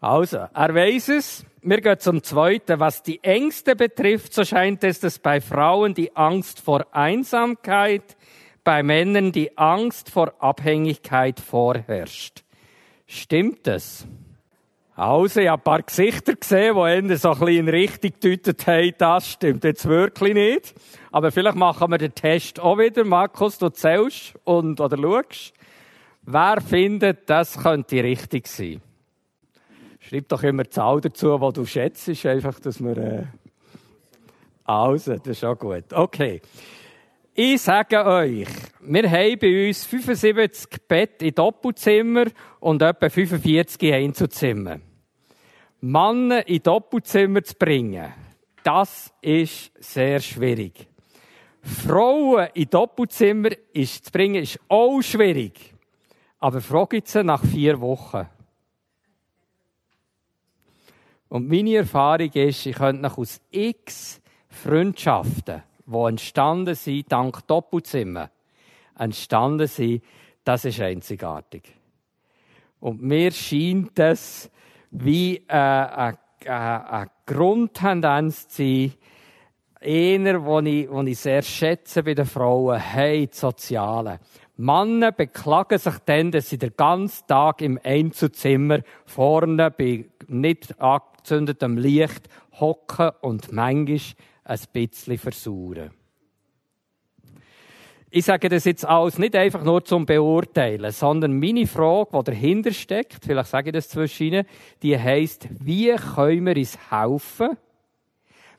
Also, er weiß es. Wir gehen zum Zweiten. Was die Ängste betrifft, so scheint es, dass bei Frauen die Angst vor Einsamkeit, bei Männern die Angst vor Abhängigkeit vorherrscht. Stimmt es? Also, ich habe ein paar Gesichter gesehen, die Ende so ein bisschen Richtung gedeutet haben, das stimmt jetzt wirklich nicht. Aber vielleicht machen wir den Test auch wieder. Markus, du zählst und, oder schaust. Wer findet, das könnte richtig sein? Schreib doch immer die Zahl dazu, die du schätzt, einfach, dass wir, äh also, das ist auch gut. Okay. Ich sage euch, wir haben bei uns 75 Bett in Doppelzimmer und etwa 45 in Einzelzimmer. Männer in Doppelzimmer zu bringen, das ist sehr schwierig. Frauen in Doppelzimmer ist zu bringen, ist auch schwierig. Aber frage sie nach vier Wochen. Und meine Erfahrung ist, ich könnte nach aus x Freundschaften, die entstanden sind, dank Doppelzimmer, entstanden sind, das ist einzigartig. Und mir scheint es wie äh, eine, eine, eine Grundtendenz zu sein, einer, wo ich, wo ich sehr schätze bei den Frauen, hey, die Sozialen. Männer beklagen sich dann, dass sie den ganzen Tag im Einzelzimmer vorne bei nicht angezündetem Licht hocken und manchmal ein bisschen versauern. Ich sage das jetzt alles nicht einfach nur zum Beurteilen, sondern meine Frage, die dahinter steckt, vielleicht sage ich das zwischen Ihnen, die heisst, wie können wir uns helfen,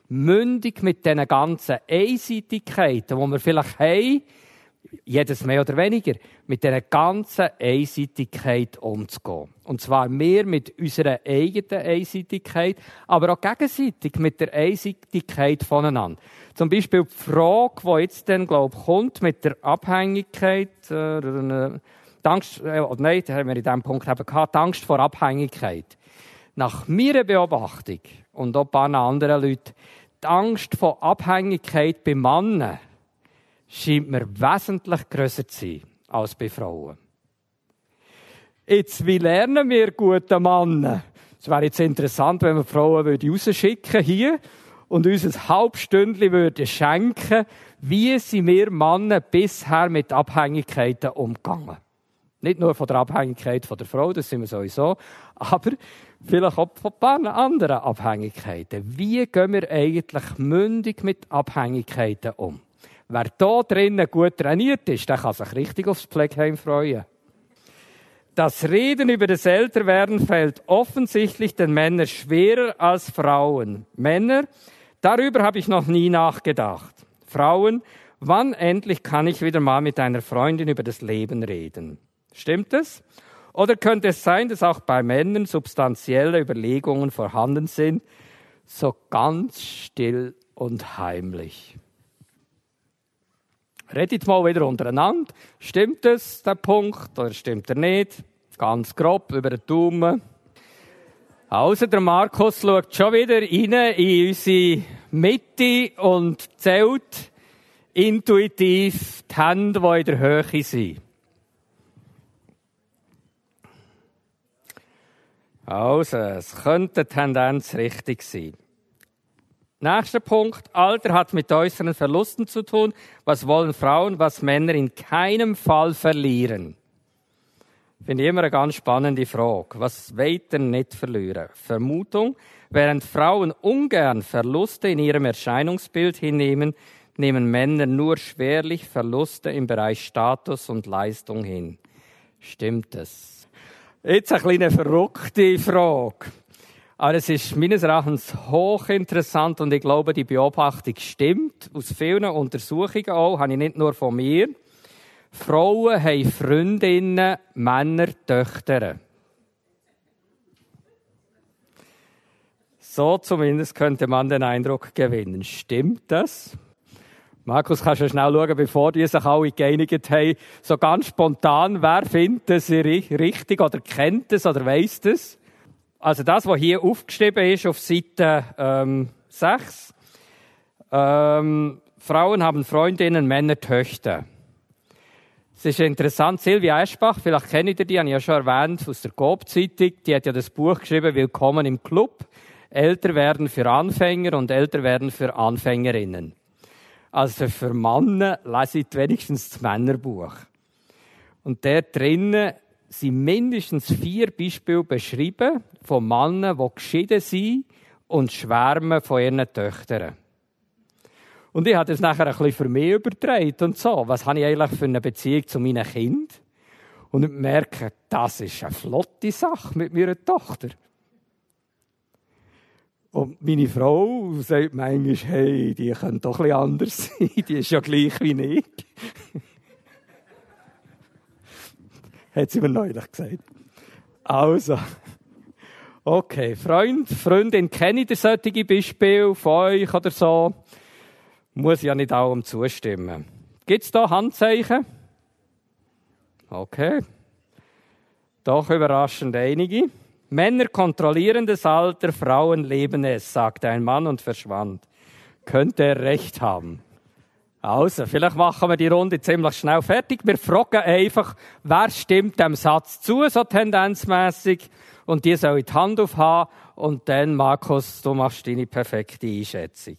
mündig mit diesen ganzen Einseitigkeiten, die wir vielleicht haben, jedes mehr oder weniger, mit dieser ganzen Einseitigkeit umzugehen. Und zwar mehr mit unserer eigenen Einseitigkeit, aber auch gegenseitig mit der Einseitigkeit voneinander. Zum Beispiel die Frage, die jetzt dann, glaube ich, kommt mit der Abhängigkeit, äh, äh, Angst, äh, nein, da haben wir in diesem Punkt eben gehabt, Angst vor Abhängigkeit. Nach meiner Beobachtung und auch ein paar anderen Leuten, die Angst vor Abhängigkeit bei Männern scheint mir wesentlich grösser zu sein als bei Frauen. Jetzt, wie lernen wir gute Männer? Es wäre jetzt interessant, wenn wir Frauen rausschicken hier und uns ein Halbstündchen würden schenken, wie sind wir Männer bisher mit Abhängigkeiten umgegangen? Nicht nur von der Abhängigkeit von der Frau, das sind wir sowieso, aber vielleicht auch von ein paar anderen Abhängigkeiten. Wie gehen wir eigentlich mündig mit Abhängigkeiten um? Wer da drinnen gut trainiert ist, der kann sich richtig aufs Pflegeheim freuen. Das Reden über das Älterwerden fällt offensichtlich den Männern schwerer als Frauen. Männer, darüber habe ich noch nie nachgedacht. Frauen, wann endlich kann ich wieder mal mit einer Freundin über das Leben reden? Stimmt es? Oder könnte es sein, dass auch bei Männern substanzielle Überlegungen vorhanden sind, so ganz still und heimlich? Redet mal wieder untereinander. Stimmt es, der Punkt, oder stimmt er nicht? Ganz grob über den Daumen. Also, der Markus schaut schon wieder rein in unsere Mitte und zählt intuitiv die Hände, die in der Höhe sind. Also, es könnte eine Tendenz richtig sein. Nächster Punkt. Alter hat mit äußeren Verlusten zu tun. Was wollen Frauen, was Männer in keinem Fall verlieren? Finde ich immer eine ganz spannende Frage. Was ihr nicht verlieren? Vermutung. Während Frauen ungern Verluste in ihrem Erscheinungsbild hinnehmen, nehmen Männer nur schwerlich Verluste im Bereich Status und Leistung hin. Stimmt es? Jetzt eine kleine verrückte Frage. Aber es ist meines Erachtens hochinteressant und ich glaube, die Beobachtung stimmt. Aus vielen Untersuchungen auch, habe ich nicht nur von mir. Frauen haben Freundinnen, Männer, Töchter. So zumindest könnte man den Eindruck gewinnen. Stimmt das? Markus, kannst du schnell schauen, bevor die sich alle geeinigt haben, so ganz spontan, wer findet das richtig oder kennt es oder weiss das? Also das, was hier aufgeschrieben ist auf Seite ähm, 6. Ähm, Frauen haben Freundinnen, Männer Töchter. Es ist interessant, Silvia Eschbach, vielleicht kennt ihr die, habe ich ja schon erwähnt, aus der Coop-Zeitung, die hat ja das Buch geschrieben, Willkommen im Club. Älter werden für Anfänger und älter werden für Anfängerinnen. Also für Männer lese ich wenigstens das Männerbuch. Und der drinnen sind mindestens vier Beispiele beschrieben von Männern, die geschieden sind und schwärmen von ihren Töchtern. Und ich habe das nachher ein bisschen für mich übertragen und so. Was habe ich eigentlich für eine Beziehung zu meinem Kind? Und ich merke, das ist eine flotte Sache mit meiner Tochter. Und meine Frau sagt manchmal, hey, die können doch ein bisschen anders sein, die ist ja gleich wie ich. Hat sie mir neulich gesagt. Also. Okay, Freund, Freundin, kenne ich solche Beispiele von euch oder so? Muss ja nicht allem zustimmen. Gibt es da Handzeichen? Okay. Doch überraschend einige. Männer kontrollieren das Alter, Frauen leben es, sagte ein Mann und verschwand. Könnte er recht haben. Also, vielleicht machen wir die Runde ziemlich schnell fertig. Wir fragen einfach, wer stimmt dem Satz zu, so tendenzmäßig, und die soll die Hand aufhaben, und dann, Markus, du machst deine perfekte Einschätzung.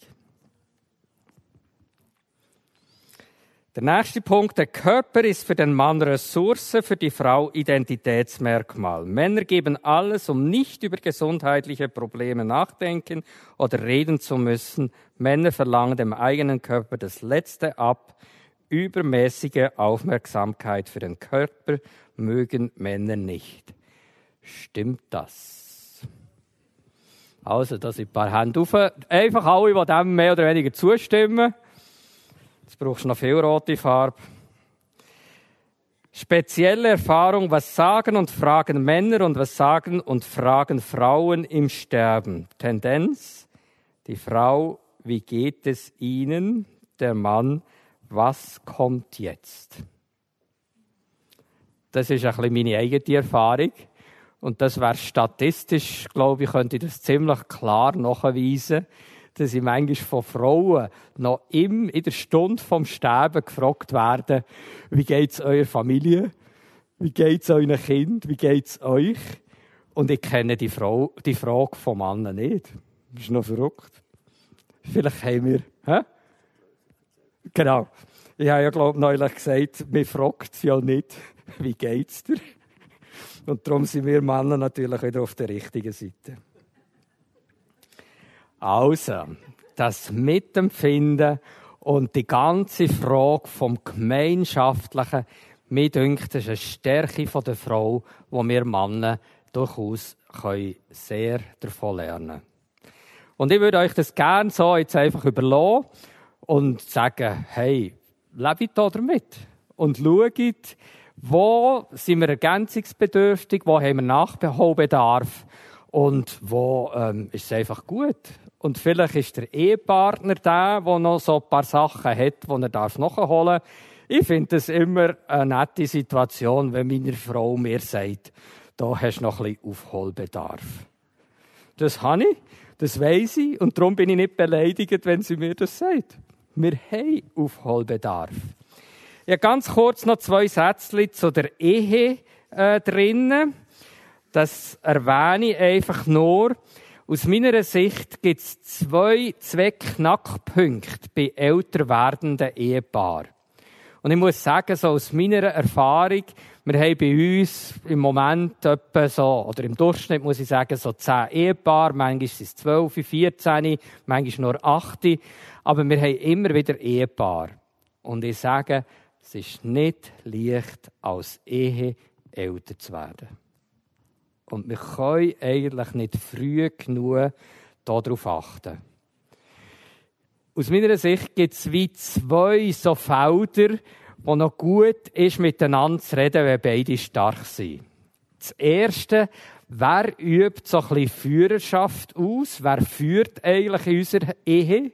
Der nächste Punkt, der Körper ist für den Mann Ressource, für die Frau Identitätsmerkmal. Männer geben alles, um nicht über gesundheitliche Probleme nachdenken oder reden zu müssen. Männer verlangen dem eigenen Körper das Letzte ab. Übermäßige Aufmerksamkeit für den Körper mögen Männer nicht. Stimmt das? Also, da sind ein paar Hände auf. Einfach alle, die dem mehr oder weniger zustimmen. Jetzt brauchst du noch viel rote Farbe. Spezielle Erfahrung, was sagen und fragen Männer und was sagen und fragen Frauen im Sterben. Tendenz, die Frau, wie geht es Ihnen? Der Mann, was kommt jetzt? Das ist ein bisschen meine eigene Erfahrung. Und das wäre statistisch, glaube ich, könnte ich das ziemlich klar nachweisen dass ich manchmal von Frauen noch im, in der Stunde vom Sterben gefragt werde, wie geht's eurer Familie? Wie geht's euren Kind? Wie geht's euch? Und ich kenne die, Frau, die Frage vom Mann nicht. Das ist noch verrückt. Vielleicht haben wir, hä? Genau. Ich habe ja, glaube ich, neulich gesagt, mir fragt ja nicht, wie geht's dir? Und darum sind wir Männer natürlich wieder auf der richtigen Seite. Also, das Mitempfinden und die ganze Frage vom Gemeinschaftlichen, mir denkt, das ist eine Stärke der Frau, wo wir Männer durchaus sehr davon lernen können. Und ich würde euch das gerne so jetzt einfach überlassen und sagen, hey, lebt da damit und schaut, wo sind wir ergänzungsbedürftig, wo haben wir Nachbeholbedarf und wo ähm, ist es einfach gut. Und vielleicht ist der Ehepartner der, der noch so ein paar Sachen hat, die er darf nachholen darf. Ich finde es immer eine nette Situation, wenn meine Frau mir sagt, da hast du noch ein bisschen Aufholbedarf. Das habe ich, das weiß ich, und darum bin ich nicht beleidigt, wenn sie mir das sagt. Wir haben Aufholbedarf. Ja, ganz kurz noch zwei Sätze zu der Ehe äh, drinnen. Das erwähne ich einfach nur. Aus meiner Sicht gibt es zwei Zweckknackpunkte bei älter werdenden Ehepaaren. Und ich muss sagen, so aus meiner Erfahrung, wir haben bei uns im Moment etwa so, oder im Durchschnitt muss ich sagen, so zehn Ehepaare, manchmal sind es zwölf, vierzehn, manchmal nur acht, aber wir haben immer wieder Ehepaare. Und ich sage, es ist nicht leicht, als Ehe älter zu werden. Und wir können eigentlich nicht früh genug darauf achten. Aus meiner Sicht gibt es wie zwei so Felder, wo noch gut ist, miteinander zu reden, wenn beide stark sind. Das erste, wer übt so ein bisschen Führerschaft aus? Wer führt eigentlich in unserer Ehe?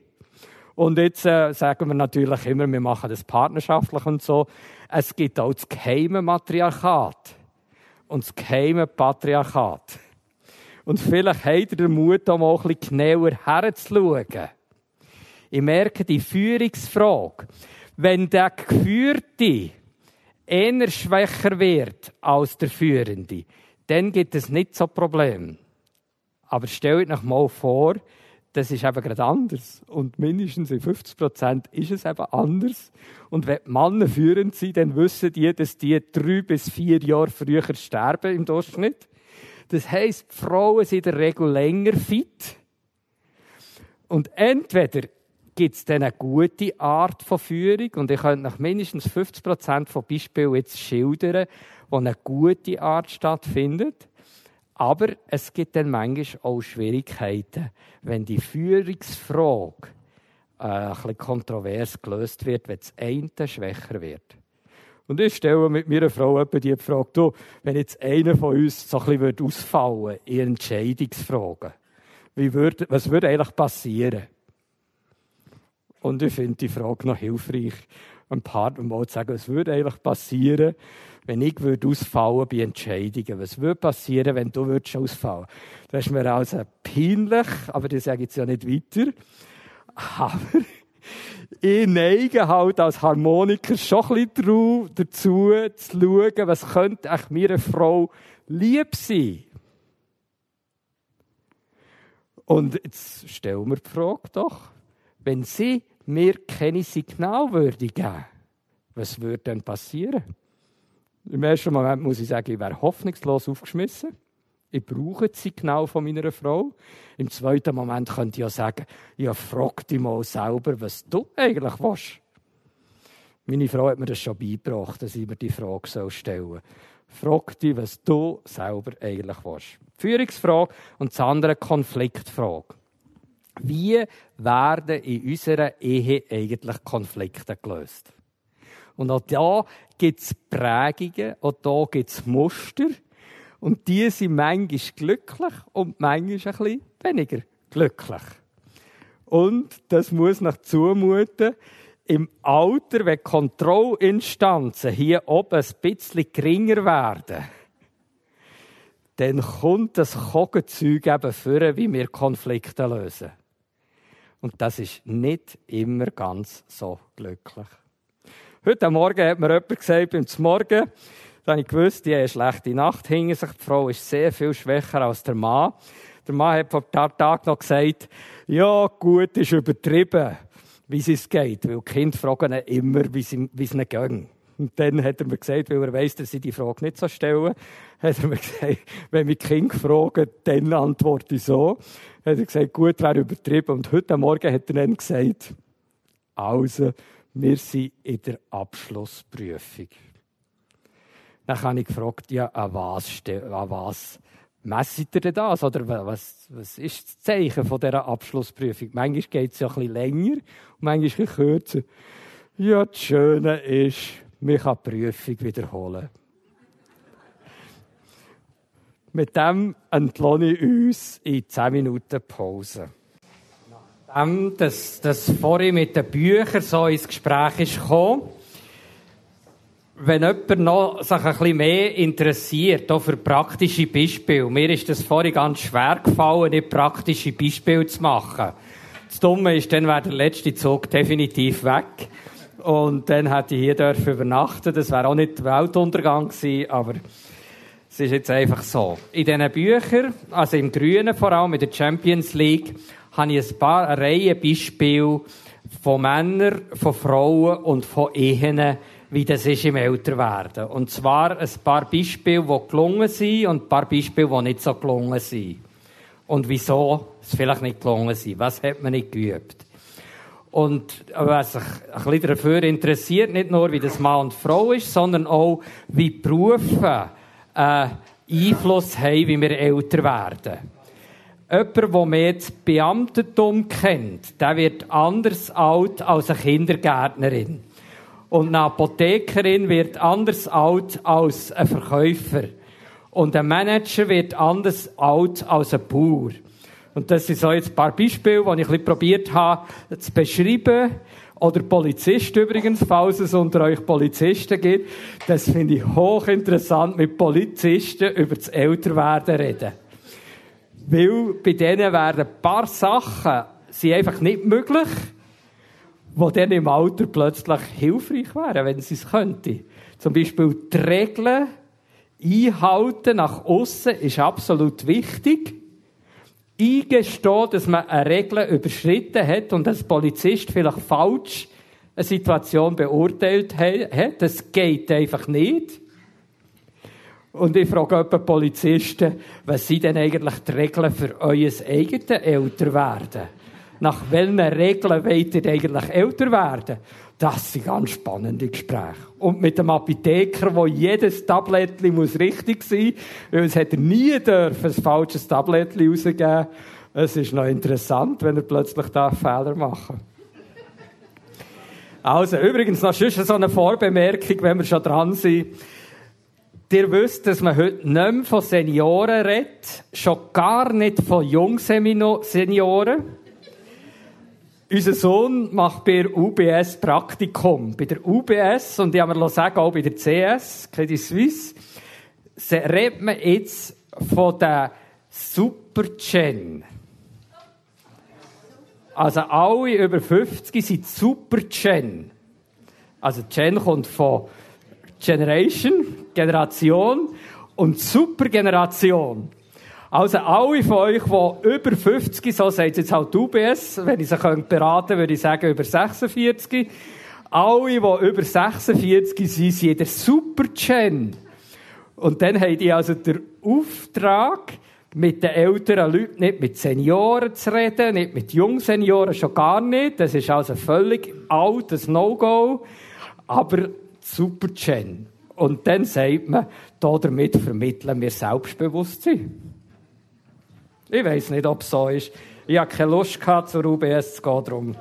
Und jetzt äh, sagen wir natürlich immer, wir machen das partnerschaftlich und so. Es gibt auch das geheime Matriarchat und das geheime Patriarchat. Und vielleicht habt ihr den Mut, da mal ein bisschen genauer herzuschauen. Ich merke die Führungsfrage. Wenn der Geführte eher schwächer wird als der Führende, dann gibt es nicht so Problem. Aber stellt euch mal vor, das ist eben gerade anders. Und mindestens in 50 Prozent ist es eben anders. Und wenn die Männer führend sind, dann wissen die, dass die drei bis vier Jahre früher sterben im Durchschnitt. Das heisst, die Frauen sind in der Regel länger fit. Und entweder gibt es dann eine gute Art von Führung, und ich könnte nach mindestens 50 Prozent von Beispielen jetzt schildern, wo eine gute Art stattfindet. Aber es gibt dann manchmal auch Schwierigkeiten, wenn die Führungsfrage äh, ein bisschen kontrovers gelöst wird, wenn das eine schwächer wird. Und ich stelle mit meiner Frau etwa die Frage, du, wenn jetzt einer von uns so ein bisschen ausfallen in Entscheidungsfragen, wie würde, was würde eigentlich passieren? Und ich finde die Frage noch hilfreich, ein paar Mal zu sagen, was würde eigentlich passieren, wenn ich würde ausfallen bei Entscheidungen? Was würde passieren, wenn du würdest ausfallen? Das ist mir also peinlich, aber das sage ich jetzt ja nicht weiter. Aber ich neige halt als Harmoniker schon ein bisschen dazu, zu schauen, was könnte echt meiner Frau lieb sein. Und jetzt stellen wir die Frage doch, wenn sie mir keine Signal würde geben, was würde dann passieren? Im ersten Moment muss ich sagen, ich wäre hoffnungslos aufgeschmissen. Ich brauche das Signal von meiner Frau. Im zweiten Moment könnte ich ja sagen, ja, frag dich mal selber, was du eigentlich willst. Meine Frau hat mir das schon beigebracht, dass ich mir die Frage stellen soll. Frag dich, was du selber eigentlich willst. Führungsfrage und das andere Konfliktfrage. Wie werden in unserer Ehe eigentlich Konflikte gelöst? Und auch da gibt es Prägungen, auch da gibt es Muster. Und die sind manchmal glücklich und manchmal ein bisschen weniger glücklich. Und das muss nach zumuten, im Alter, wenn Kontrollinstanzen hier oben ein bisschen geringer werden, dann kommt das Kogenzeug eben vor, wie wir Konflikte lösen. Und das ist nicht immer ganz so glücklich. Heute Morgen hat mir jemand gesagt, beim Morgen, da habe ich gewusst, die haben eine schlechte Nacht hinter sich. Die Frau ist sehr viel schwächer als der Mann. Der Mann hat vor ein Tag noch gesagt, ja, gut, ist übertrieben, wie es geht. Weil die Kinder fragen immer, wie es ihnen geht. Und dann hat er mir gesagt, weil er weiss, dass sie die Frage nicht so stellen, hat er mir gesagt, wenn mich Kinder fragen, dann antworte ich so. Hat er gesagt, gut, wäre übertrieben. Und heute Morgen hat er dann gesagt, also, wir sind in der Abschlussprüfung. Dann habe ich gefragt, ja, an was, an was messet ihr denn das? Oder was, was ist das Zeichen von dieser Abschlussprüfung? Manchmal geht es ja ein bisschen länger und manchmal ein kürzer. Ja, das Schöne ist, man kann die Prüfung wiederholen. Mit dem entlohne ich uns in 10 Minuten Pause. Nachdem das, das vorhin mit den Büchern so ins Gespräch ist gekommen, wenn jemand noch sich ein bisschen mehr interessiert, auch für praktische Beispiele, mir ist das vorhin ganz schwer gefallen, nicht praktische Beispiele zu machen. Das Dumme ist, dann wäre der letzte Zug definitiv weg. Und dann hätte ich hier dürfen übernachten. Das wäre auch nicht Weltuntergang gewesen, aber es ist jetzt einfach so. In diesen Büchern, also im Grünen vor allem, in der Champions League, habe ich ein paar eine Reihe Beispiele von Männern, von Frauen und von Ehen, wie das ist im Älterwerden. Und zwar ein paar Beispiele, die gelungen sind und ein paar Beispiele, die nicht so gelungen sind. Und wieso es vielleicht nicht gelungen sind. Was hat man nicht geübt? Und wer sich ein bisschen dafür interessiert, nicht nur wie das Mann und Frau ist, sondern auch wie Berufe äh, Einfluss haben, wie wir älter werden. Jemand, der mehr das Beamtentum kennt, der wird anders alt als eine Kindergärtnerin. Und eine Apothekerin wird anders alt als ein Verkäufer. Und ein Manager wird anders alt als ein Bauer. Und das sind so jetzt ein paar Beispiele, die ich probiert habe zu beschreiben. Oder Polizist übrigens, falls es unter euch Polizisten gibt. Das finde ich hochinteressant, mit Polizisten über das Älterwerden reden. Weil bei denen werden ein paar Sachen sind einfach nicht möglich die dann im Alter plötzlich hilfreich wären, wenn sie es könnten. Zum Beispiel die Regeln einhalten nach außen ist absolut wichtig. Eingestehen, dass man eine Regel überschritten hat und als Polizist vielleicht falsch eine Situation beurteilt hat. Das geht einfach nicht. Und ich frage etwa Polizisten, was sind denn eigentlich die Regeln für euer eigenes Älterwerden? nach welchen Regeln wollt ihr eigentlich älter werden? Das sind ganz spannende Gespräche. Und mit dem Apotheker, wo jedes Tablettchen muss richtig sein, weil es hätte nie dürfen, ein falsches Tablettchen rausgeben. Es ist noch interessant, wenn er plötzlich da Fehler machen. Also, übrigens noch so eine Vorbemerkung, wenn wir schon dran sind. Ihr wisst, dass man heute nicht mehr von Senioren redet, schon gar nicht von Jungsenioren. Unser Sohn macht bei der UBS Praktikum. Bei der UBS und ich habe mir sagen, auch bei der CS, Credit Suisse, redet man jetzt von der Super-Gen. Also alle über 50 sind Super-Gen. Also Gen kommt von Generation, Generation und Supergeneration. Also alle von euch, die über 50, so sagt jetzt halt UBS, wenn ich sie beraten könnte, würde ich sagen über 46. Alle, die über 46 sind, sind der Super-Gen. Und dann haben die also den Auftrag, mit den älteren Leuten, nicht mit Senioren zu reden, nicht mit Jungsenioren schon gar nicht. Das ist also völlig altes No-Go. Aber Super-Gen. Und dann sagt man, damit vermitteln wir Selbstbewusstsein. Ich weiß nicht, ob es so ist. Ich hatte keine Lust gehabt, zur UBS zu gehen, darum.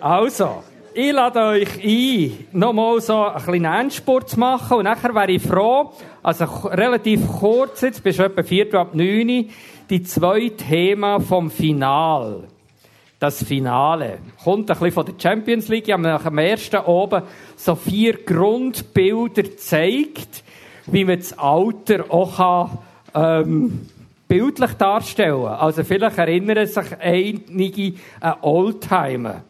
Also, ich lade euch ein, nochmal so ein bisschen Endspurt zu machen und nachher wäre ich froh, also relativ kurz, jetzt bis etwa 4 ab 9, die zwei Themen vom Final. Das Finale. Kommt ein bisschen von der Champions League. Ich habe nach dem ersten oben so vier Grundbilder gezeigt, wie man das Alter auch kann, ähm, bildlich darstellen kann. Also vielleicht erinnern sich einige an Oldtimer.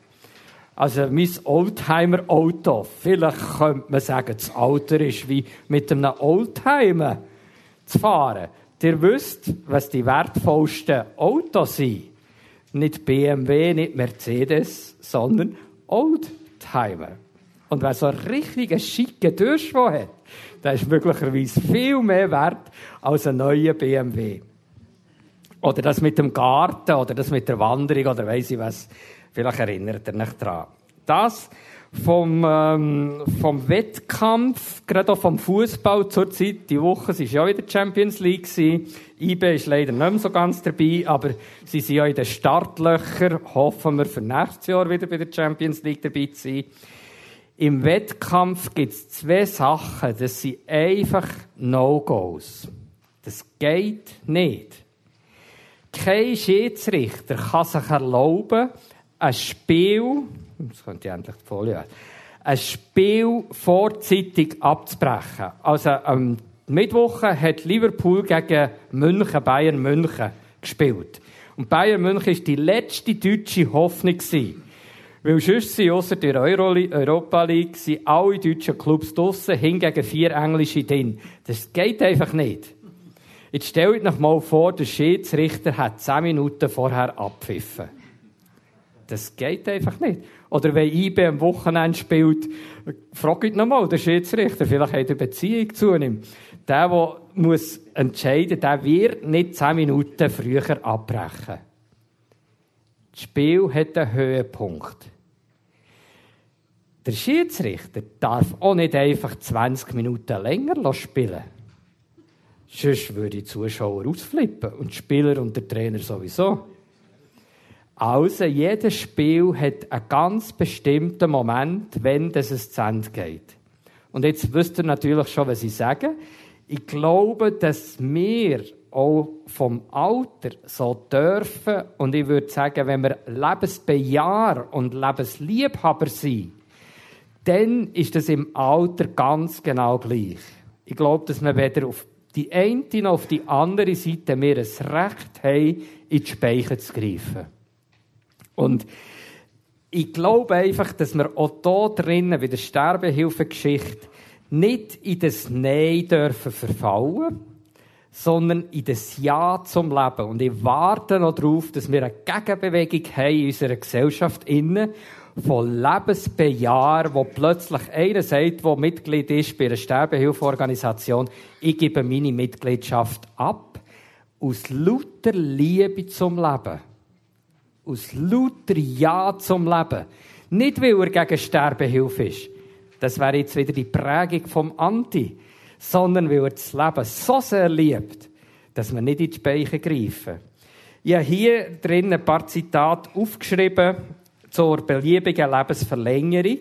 Also mein Oldtimer-Auto. Vielleicht könnte man sagen, das Alter ist wie mit einem Oldtimer zu fahren. Ihr wisst, was die wertvollsten Autos sind. Nicht BMW, nicht Mercedes, sondern Oldtimer. Und wer so einen richtigen, schicken Durchschwung hat, der ist möglicherweise viel mehr wert als ein neuer BMW. Oder das mit dem Garten, oder das mit der Wanderung, oder weiss ich was. Vielleicht erinnert ihr euch daran. Das vom, ähm, vom Wettkampf, gerade auch vom Fußball zur Zeit, die Woche, war ja wieder Champions League. IB ist leider nicht mehr so ganz dabei, aber sie sind ja in den Startlöchern, hoffen wir für nächstes Jahr wieder bei der Champions League dabei zu sein. Im Wettkampf gibt es zwei Sachen, das sind einfach No-Gos. Das geht nicht. Kein Schiedsrichter kann sich erlauben, ein Spiel, das könnte ich endlich haben, ein Spiel vorzeitig abzubrechen. Also am Mittwoch hat Liverpool gegen München, Bayern München gespielt. Und Bayern München war die letzte deutsche Hoffnung. Weil sonst sind ausser der Euro Europa League alle deutschen Clubs draussen, hingegen vier englische drin. Das geht einfach nicht. Jetzt stellt euch mal vor, der Schiedsrichter hat zehn Minuten vorher abpfiffen. Das geht einfach nicht. Oder wenn IB am Wochenende spielt, fragt nochmal, der Schiedsrichter, vielleicht hat er Beziehung zu ihm. Der, der muss entscheiden, der wird nicht zehn Minuten früher abbrechen. Das Spiel hat einen Höhepunkt. Der Schiedsrichter darf auch nicht einfach 20 Minuten länger spielen. Sonst würde die Zuschauer ausflippen und die Spieler und der Trainer sowieso. Also, jedes Spiel hat einen ganz bestimmten Moment, wenn es zu Ende geht. Und jetzt wisst ihr natürlich schon, was ich sage. Ich glaube, dass wir auch vom Alter so dürfen, und ich würde sagen, wenn wir Lebensbejahr und Lebensliebhaber sind, dann ist das im Alter ganz genau gleich. Ich glaube, dass wir weder auf die eine noch auf die andere Seite mehr ein Recht haben, in die Speicher zu greifen. Und ich glaube einfach, dass wir auch hier drinnen, bei der Sterbehilfegeschichte, nicht in das Nein dürfen verfallen, sondern in das Ja zum Leben. Und ich warte noch darauf, dass wir eine Gegenbewegung haben in unserer Gesellschaft innen, von Lebensbejahr, wo plötzlich einer sagt, der Mitglied ist bei einer Sterbehilfeorganisation, ich gebe meine Mitgliedschaft ab, aus lauter Liebe zum Leben aus lauter Ja zum Leben. Nicht, weil er gegen Sterbehilfe ist. Das wäre jetzt wieder die Prägung vom Anti. Sondern weil er das Leben so sehr liebt, dass wir nicht in die Speichen greifen. Ich habe hier drin ein paar Zitate aufgeschrieben zur beliebigen Lebensverlängerung.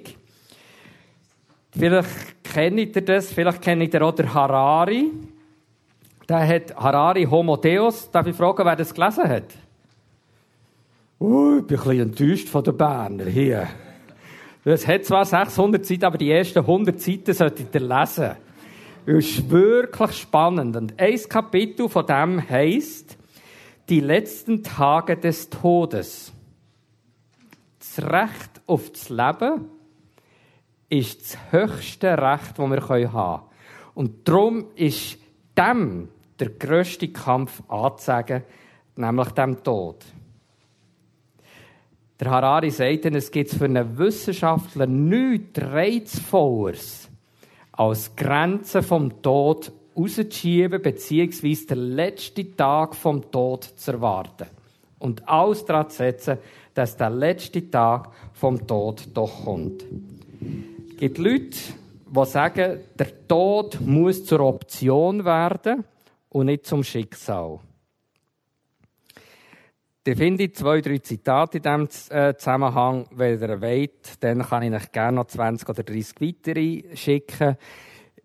Vielleicht kennt ihr das, vielleicht kennt ihr auch den Harari. Der hat Harari Homo Deus. Darf ich fragen, wer das gelesen hat? Uh, ich bin ein bisschen enttäuscht von den Berner hier. Es hat zwar 600 Seiten, aber die ersten 100 Seiten solltet ihr lesen. Das ist wirklich spannend. Und ein Kapitel von dem heisst, die letzten Tage des Todes. Das Recht auf das Leben ist das höchste Recht, das wir haben können. Und darum ist dem der grösste Kampf anzusagen, nämlich dem Tod. Der Harari sagt, es gibt für einen Wissenschaftler nichts Reizvolleres, als Grenzen vom Tod rauszuschieben, beziehungsweise den letzten Tag vom Tod zu erwarten. Und alles daran zu setzen, dass der letzte Tag vom Tod doch kommt. Es gibt Leute, die sagen, der Tod muss zur Option werden und nicht zum Schicksal. Ihr findet zwei, drei Zitate in diesem äh, Zusammenhang. Wenn ihr wollt, dann kann ich euch gerne noch 20 oder 30 weitere schicken.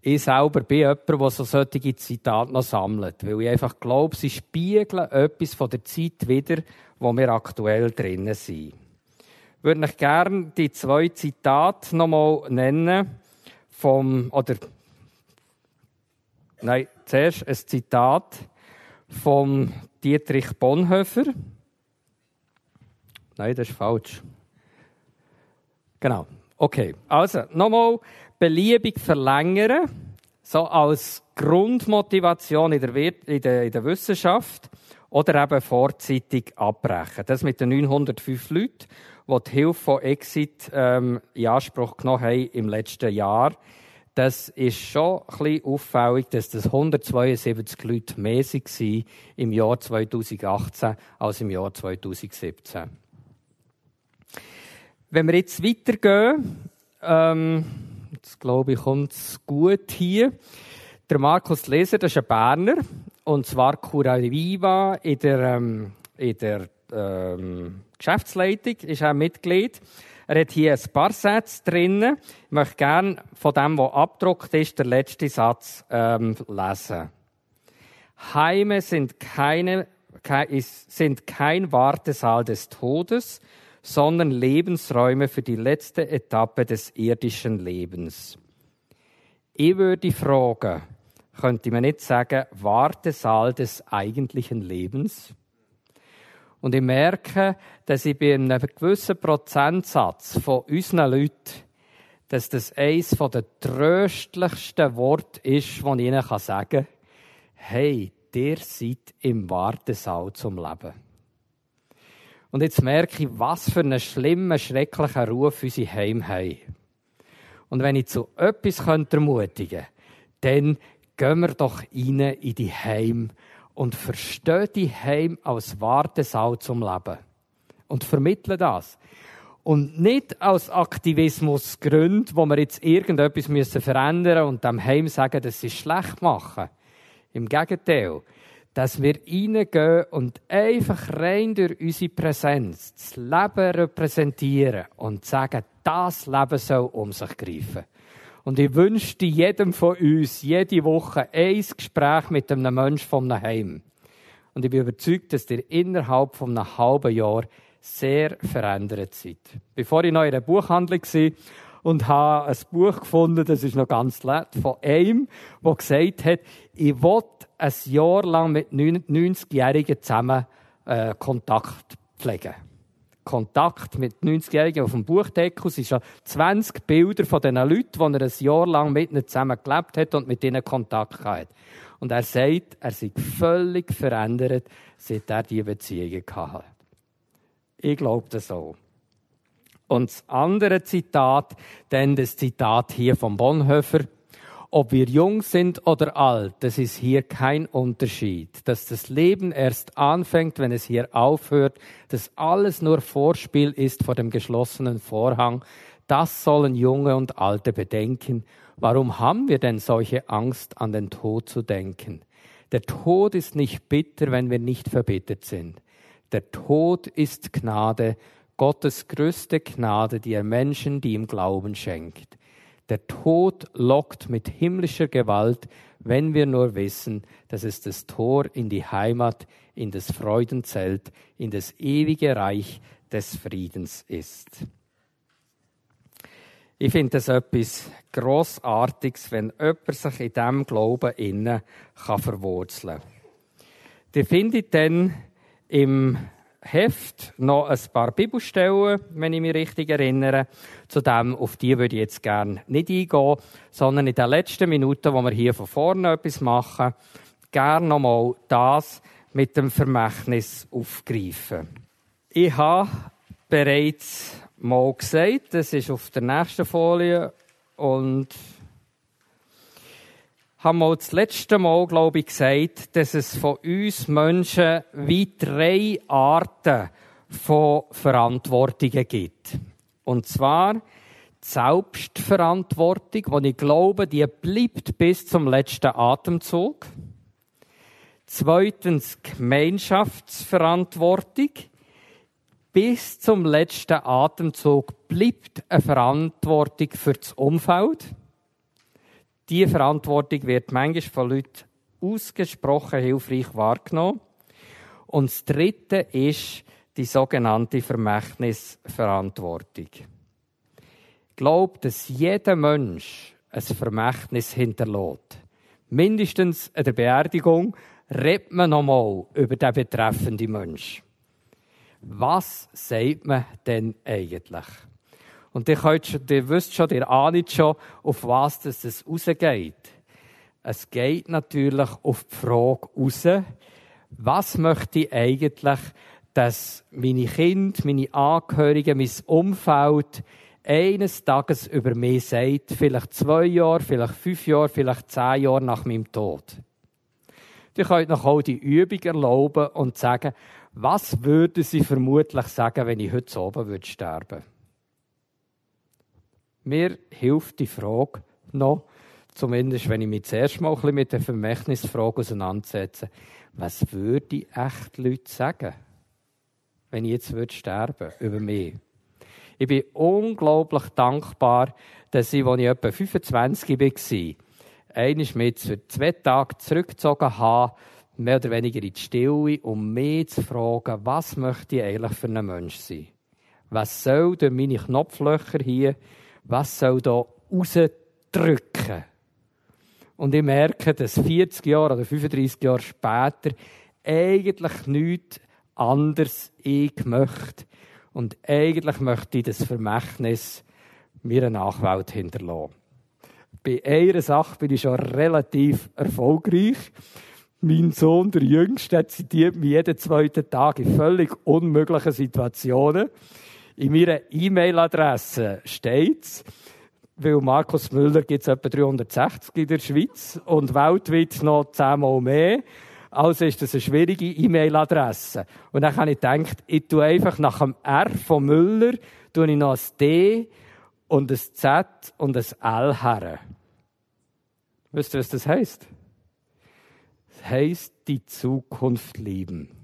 Ich selber bin jemand, der so solche Zitate noch sammelt. Weil ich einfach glaube, sie spiegeln etwas von der Zeit wieder, wo wir aktuell drinnen sind. Ich würde euch gerne die zwei Zitate nochmal nennen. Vom, oder, nein, zuerst ein Zitat von Dietrich Bonhoeffer. Nein, das ist falsch. Genau. Okay. Also, nochmal beliebig verlängern, so als Grundmotivation in der, in der, in der Wissenschaft oder eben vorzeitig abbrechen. Das mit den 905 Leuten, die die Hilfe von Exit ähm, in Anspruch genommen haben im letzten Jahr. Das ist schon ein bisschen auffällig, dass das 172 Leute mehr waren im Jahr 2018 als im Jahr 2017. Wenn wir jetzt weitergehen, ähm, jetzt glaube ich, kommt es gut hier. Der Markus Leser, das ist ein Berner, und zwar Cura Viva in der, ähm, in der ähm, Geschäftsleitung, ist er Mitglied. Er hat hier ein paar Sätze drin. Ich möchte gerne von dem, was abgedruckt ist, der letzte Satz ähm, lesen. Heime sind, keine, sind kein Wartesaal des Todes, sondern Lebensräume für die letzte Etappe des irdischen Lebens. Ich würde fragen, könnte man nicht sagen, Wartesaal des eigentlichen Lebens? Und ich merke, dass ich bei einem gewissen Prozentsatz von unseren Leuten, dass das eines der tröstlichsten Worte ist, das ich ihnen sagen kann, hey, ihr seid im Wartesaal zum Leben. Und jetzt merke ich, was für einen schlimmen, schrecklichen Ruf unsere Heim haben. Und wenn ich zu etwas ermutigen könnte, dann gehen wir doch rein in die Heim und verstehen die Heim als Wartesaal zum Leben. Und vermitteln das. Und nicht aus Aktivismusgründen, wo wir jetzt irgendetwas müssen verändern und dem Heim sagen, dass sie schlecht machen. Im Gegenteil dass wir reingehen und einfach rein durch unsere Präsenz das Leben repräsentieren und sagen, das Leben soll um sich greifen. Und ich wünschte jedem von uns jede Woche ein Gespräch mit einem Menschen von einem Heim. Und ich bin überzeugt, dass ihr innerhalb von einem halben Jahr sehr verändert seid. Bevor ich noch in der Buchhandlung war und habe ein Buch gefunden, das ist noch ganz nett, von einem, der gesagt hat, ich will ein Jahr lang mit 90-Jährigen zusammen äh, Kontakt pflegen. Kontakt mit 90-Jährigen auf dem Buchdeckel. Es sind schon 20 Bilder von diesen Leuten, die er ein Jahr lang mit ihnen zusammen gelebt hat und mit ihnen Kontakt hat. Und er sagt, er sei völlig verändert, seit er diese Beziehungen hatte. Ich glaube das so. Und das andere Zitat, dann das Zitat hier von Bonhoeffer, ob wir jung sind oder alt, das ist hier kein Unterschied. Dass das Leben erst anfängt, wenn es hier aufhört, dass alles nur Vorspiel ist vor dem geschlossenen Vorhang, das sollen Junge und Alte bedenken. Warum haben wir denn solche Angst, an den Tod zu denken? Der Tod ist nicht bitter, wenn wir nicht verbittet sind. Der Tod ist Gnade, Gottes größte Gnade, die er Menschen, die ihm Glauben schenkt. Der Tod lockt mit himmlischer Gewalt, wenn wir nur wissen, dass es das Tor in die Heimat, in das Freudenzelt, in das ewige Reich des Friedens ist. Ich finde das etwas Grossartiges, wenn jemand sich in diesem Glauben innen kann verwurzeln kann. Die findet dann im Heft noch ein paar Bibelstellen, wenn ich mich richtig erinnere. Zu dem, auf die würde ich jetzt gerne nicht eingehen, sondern in den letzten Minuten, wo wir hier von vorne etwas machen, gerne nochmal das mit dem Vermächtnis aufgreifen. Ich habe bereits mal gesagt, das ist auf der nächsten Folie und haben wir das letzte Mal, glaube ich, gesagt, dass es von uns Menschen wie drei Arten von Verantwortungen gibt. Und zwar die Selbstverantwortung, die ich glaube, die bleibt bis zum letzten Atemzug. Zweitens Gemeinschaftsverantwortung. Bis zum letzten Atemzug bleibt eine Verantwortung für das Umfeld. Diese Verantwortung wird manchmal von Leuten ausgesprochen hilfreich wahrgenommen. Und das Dritte ist die sogenannte Vermächtnisverantwortung. Ich glaube, dass jeder Mensch ein Vermächtnis hinterlässt. Mindestens in der Beerdigung redet man nochmal über den betreffenden Mensch. Was sagt man denn eigentlich? Und ihr, könnt schon, ihr wisst schon, ihr ahnt schon, auf was das es rausgeht. Es geht natürlich auf die Frage raus, was möchte ich eigentlich, dass meine Kinder, meine Angehörigen, mein Umfeld eines Tages über mich sagt, vielleicht zwei Jahre, vielleicht fünf Jahre, vielleicht zehn Jahre nach meinem Tod. Ihr könnt noch auch die Übung erlauben und sagen, was würden sie vermutlich sagen, wenn ich heute oben würde sterben würde? Mir hilft die Frage noch, zumindest wenn ich mich zuerst mal ein bisschen mit der Vermächtnisfrage auseinandersetze, was würde echt Leute sagen, wenn ich jetzt würde sterben über mich? Ich bin unglaublich dankbar, dass ich, als ich etwa 25 war, einmal mit für zwei Tage zurückgezogen habe, mehr oder weniger in die Stille, um mich zu fragen, was möchte ich eigentlich für ein Mensch sein? Was soll durch meine Knopflöcher hier was soll da rausdrücken? Und ich merke, dass 40 Jahre oder 35 Jahre später eigentlich nichts anderes ich möchte. Und eigentlich möchte ich das Vermächtnis mir eine Nachwelt hinterlassen. Bei einer Sache bin ich schon relativ erfolgreich. Mein Sohn, der Jüngste, zitiert mich jeden zweiten Tag in völlig unmöglichen Situationen. In meiner E-Mail-Adresse steht weil Markus Müller gibt es etwa 360 in der Schweiz und weltweit noch zehnmal mehr. Also ist das eine schwierige E-Mail-Adresse. Und dann habe ich gedacht, ich tue einfach nach dem R von Müller, tue ich noch ein D und ein Z und ein L her. Wisst ihr, was das heisst? Das heisst, die Zukunft lieben.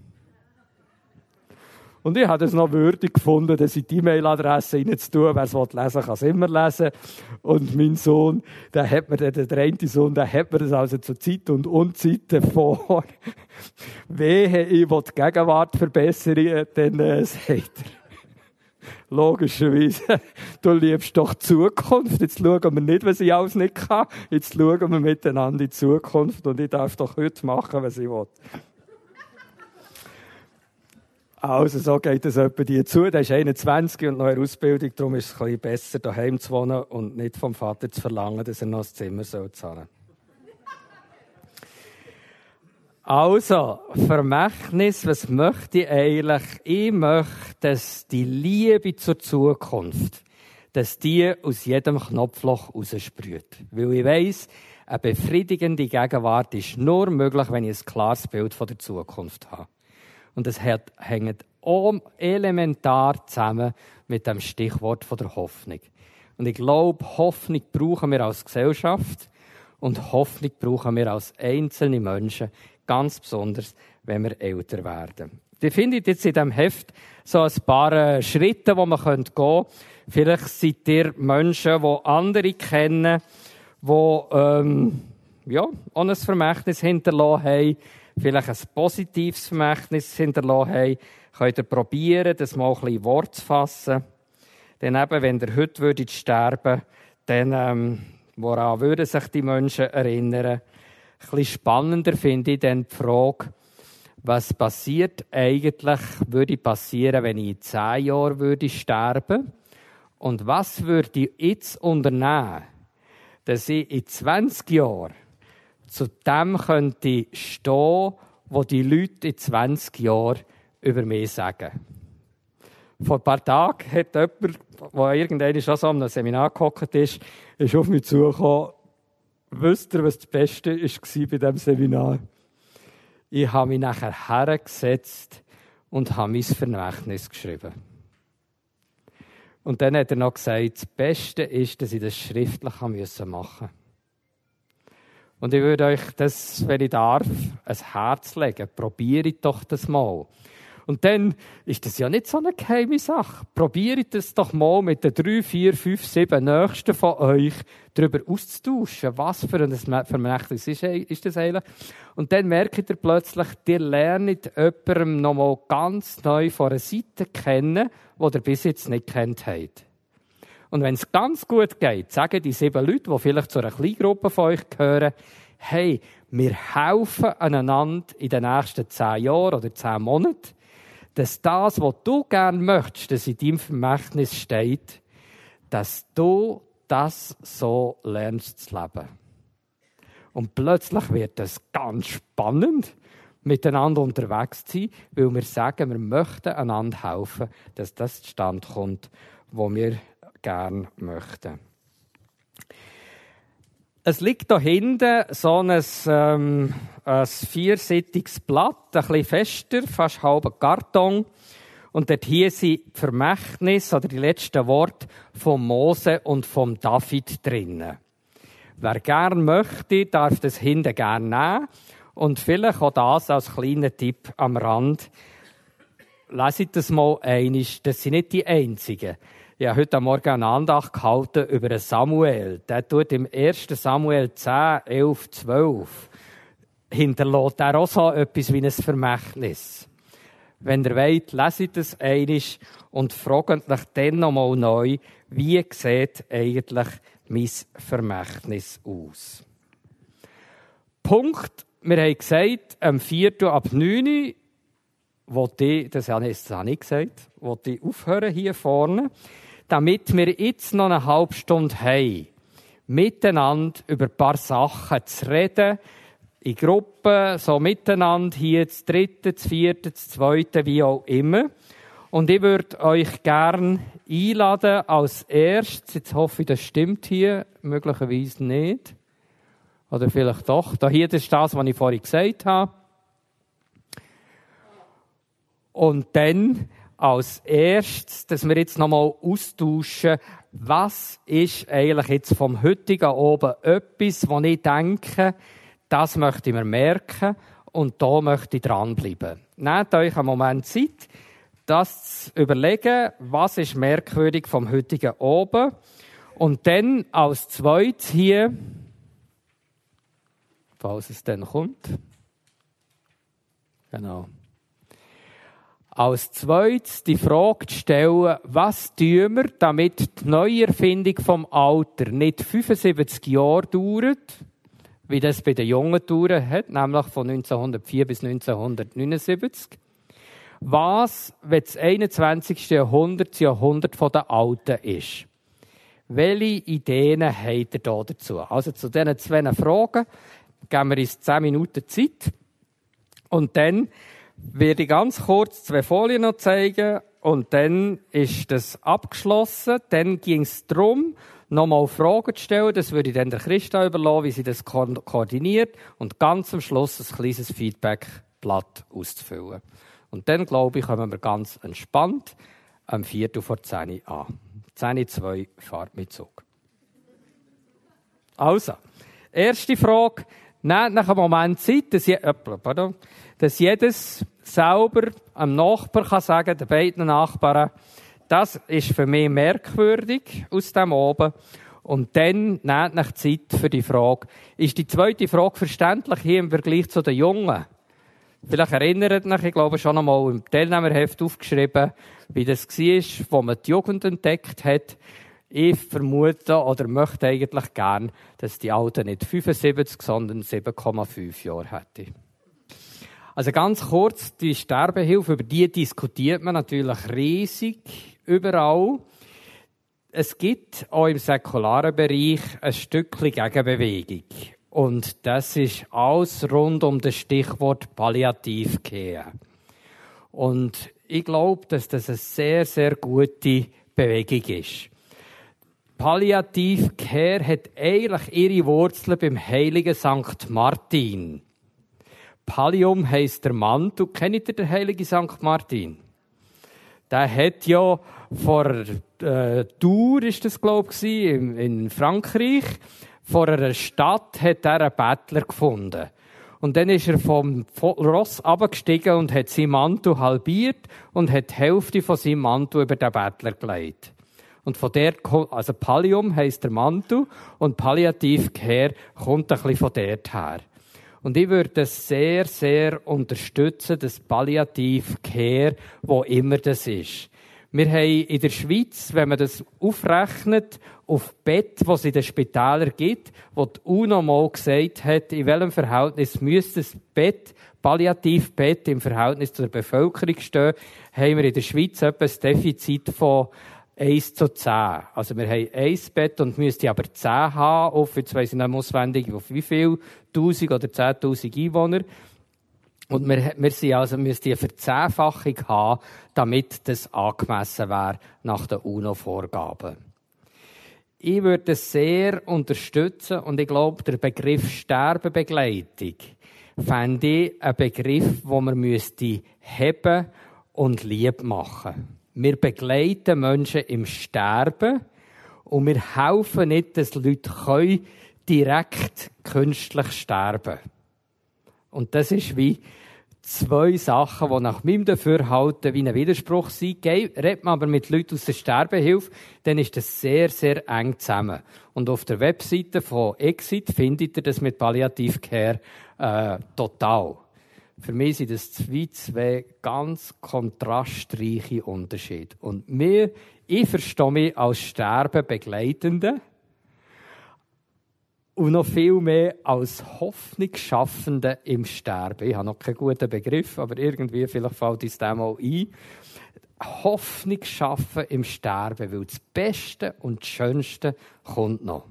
Und ich habe es noch würdig gefunden, dass ich die E-Mail-Adresse reinzutun. Wer es lesen kann es immer lesen. Und mein Sohn, der hat mir, der, der Sohn, der hat mir das also zu Zeit und Unzeit vor. Wehe, ich will die Gegenwart verbessern, dann äh, sagt er. Logischerweise, du liebst doch die Zukunft. Jetzt schauen wir nicht, was ich alles nicht kann. Jetzt schauen wir miteinander in die Zukunft und ich darf doch heute machen, was ich will. Also, so geht es etwa dir zu. Der ist 21 und noch in Ausbildung, darum ist es ein bisschen besser, daheim zu wohnen und nicht vom Vater zu verlangen, dass er noch das Zimmer soll Also, Vermächtnis, was möchte ich eigentlich? Ich möchte, dass die Liebe zur Zukunft, dass die aus jedem Knopfloch raussprüht. Weil ich weiss, eine befriedigende Gegenwart ist nur möglich, wenn ich ein klares Bild von der Zukunft habe. Und es hängt elementar zusammen mit dem Stichwort der Hoffnung. Und ich glaube, Hoffnung brauchen wir als Gesellschaft und Hoffnung brauchen wir als einzelne Menschen, ganz besonders, wenn wir älter werden. Die findet jetzt in diesem Heft so ein paar äh, Schritte, wo man gehen könnte. Vielleicht seid ihr Menschen, die andere kennen, die ähm, ja, auch ein Vermächtnis hinterlassen haben, vielleicht ein positives Vermächtnis hinterlassen haben. Könnt ihr probieren, das mal ein bisschen Wort zu fassen. Denn eben, wenn ihr heute würdet sterben dann ähm, woran würden sich die Menschen erinnern? Ein bisschen spannender finde ich dann die Frage, was passiert eigentlich, würde passieren, wenn ich in zehn Jahren würde sterben? Und was würde ich jetzt unternehmen, dass ich in 20 Jahren zu dem könnte stehen, was die Leute in 20 Jahren über mich sagen? Vor ein paar Tagen hat jemand, der irgendwann schon so an einem Seminar gehockt ist, ist auf mich zugekommen, wisst ihr, was das Beste war bei diesem Seminar? Ich habe mich nachher hergesetzt und habe mein Vermächtnis geschrieben. Und dann hat er noch gesagt, das Beste ist, dass ich das schriftlich machen musste. Und ich würde euch das, wenn ich darf, ans Herz legen. Probiert doch das mal. Und dann ist das ja nicht so eine geheime Sache. Probiert es doch mal mit den drei, vier, fünf, sieben Nächsten von euch darüber auszutauschen. Was für ein Vermächtnis ist, ist das eigentlich? Und dann merkt ihr plötzlich, ihr lernt jemandem nochmal ganz neu von einer Seite kennen, die ihr bis jetzt nicht kennt habt. Und wenn es ganz gut geht, sagen die sieben Leute, die vielleicht zu einer Kleingruppe von euch gehören, hey, wir helfen einander in den nächsten zehn Jahren oder zehn Monaten dass das, was du gern möchtest, dass in deinem Vermächtnis steht, dass du das so lernst zu leben. Und plötzlich wird es ganz spannend, miteinander unterwegs zu sein, weil wir sagen, wir möchten einander helfen, dass das zustande kommt, was wir gern möchten. Es liegt da hinten so ein, ähm, ein vierseitiges Blatt, ein bisschen fester, fast halber Karton. Und dort hier sind die Vermächtnisse oder die letzten Worte von Mose und von David drinnen. Wer gern möchte, darf das hinten gern nehmen. Und vielleicht auch das als kleiner Tipp am Rand. Leset das mal einig. Das sind nicht die einzigen. Ich habe heute Morgen eine Andacht gehalten über Samuel. Der tut im 1. Samuel 10, 11, 12 hinterlässt er auch so etwas wie ein Vermächtnis. Wenn ihr wollt, leset es einig und fragt euch dann nochmal neu, wie sieht eigentlich mein Vermächtnis aus? Punkt. Wir haben gesagt, am 4. ab 9 Uhr, ich, das habe ich nicht gesagt, wollte ich aufhören hier vorne damit wir jetzt noch eine halbe Stunde haben, miteinander über ein paar Sachen zu reden, in Gruppen, so miteinander, hier das dritte, das vierte, das zweite, wie auch immer. Und ich würde euch gern einladen, als erstes, jetzt hoffe ich, das stimmt hier, möglicherweise nicht. Oder vielleicht doch. Da hier, ist das, was ich vorhin gesagt habe. Und dann als erstes, dass wir jetzt nochmal austauschen, was ist eigentlich jetzt vom heutigen oben etwas, wo ich denke, das möchte ich mir merken und da möchte ich dranbleiben. Nehmt euch einen Moment Zeit, das zu überlegen, was ist merkwürdig vom heutigen oben und dann als zweites hier, falls es dann kommt, genau, als zweites die Frage zu stellen, was tun wir, damit die Neuerfindung vom Alter nicht 75 Jahre dauert, wie das bei den Jungen dauert hat, nämlich von 1904 bis 1979. Was, wenn das 21. Jahrhundert das Jahrhundert der Alten ist? Welche Ideen habt ihr da dazu? Also zu diesen zwei Fragen geben wir uns 10 Minuten Zeit. Und dann werde ich ganz kurz zwei Folien noch zeigen und dann ist das abgeschlossen. Dann ging es darum, nochmal Fragen zu stellen. Das würde ich dann der Christa überlassen, wie sie das ko koordiniert und ganz am Schluss ein kleines Feedbackblatt auszufüllen. Und dann, glaube ich, kommen wir ganz entspannt am 4. vor 10 Uhr an. 10 2 Fahrt mit Zug. Also, erste Frage. Nehmt nach einem Moment Zeit, dass, je, pardon, dass jedes selber am Nachbar kann sagen, den beiden Nachbarn, das ist für mich merkwürdig aus dem oben. Und dann nehmt nach Zeit für die Frage. Ist die zweite Frage verständlich hier im Vergleich zu den Jungen? Vielleicht erinnert euch, ich glaube schon einmal im Teilnehmerheft aufgeschrieben, wie das war, wo man die Jugend entdeckt hat. Ich vermute oder möchte eigentlich gern, dass die Alten nicht 75, sondern 7,5 Jahre hätten. Also ganz kurz, die Sterbehilfe, über die diskutiert man natürlich riesig überall. Es gibt auch im säkularen Bereich ein Stückchen Gegenbewegung. Und das ist alles rund um das Stichwort Palliativkehr. Und ich glaube, dass das eine sehr, sehr gute Bewegung ist. Palliativkehr hat eigentlich ihre Wurzeln beim heiligen St. Martin. Pallium heisst der Mantel. Kennt ihr den heiligen St. Martin? Der hat ja vor äh, Tour, ist das glaube ich, in, in Frankreich, vor einer Stadt hat er einen Bettler gefunden. Und dann ist er vom Ross abgestiegen und hat seinen Mantel halbiert und hat die Hälfte von seinem Mantel über den Bettler gelegt. Und von der, also Pallium heisst der Mantel und Palliativkehr kommt ein bisschen von dort her. Und ich würde es sehr, sehr unterstützen, das Palliativkehr, wo immer das ist. Wir haben in der Schweiz, wenn man das aufrechnet, auf Bett, was es in den Spitälern gibt, wo die UNO mal gesagt hat, in welchem Verhältnis müsste das Bett, Palliativbett im Verhältnis zur Bevölkerung stehen, haben wir in der Schweiz etwa ein Defizit von 1 zu 10. Also wir haben ein Bett und müssten aber 10 haben, auf, jetzt weiss ich nicht auswendig, auf wie viel, 1000 oder 10.000 Einwohner. Und wir, wir sind also, müssen die Verzehnfachung haben, damit das angemessen wäre nach den UNO-Vorgaben. Ich würde es sehr unterstützen und ich glaube, der Begriff Sterbebegleitung fände ich ein Begriff, wo man müsste heben und lieb machen. Wir begleiten Menschen im Sterben und wir helfen nicht, dass Leute können direkt künstlich sterben. Und das ist wie zwei Sachen, die nach meinem Dafürhalten wie ein Widerspruch sind. Redet man aber mit Leuten aus der Sterbehilfe, dann ist das sehr, sehr eng zusammen. Und auf der Webseite von Exit findet ihr das mit Palliativcare äh, total. Für mich sind das zwei, zwei ganz kontrastreiche Unterschiede. Und mir, ich verstehe mich als Sterbebegleitende und noch viel mehr als Hoffnungsschaffende im Sterben. Ich habe noch keinen guten Begriff, aber irgendwie, vielleicht fällt uns das mal ein. Hoffnung schaffen im Sterben, weil das Beste und das Schönste kommt noch.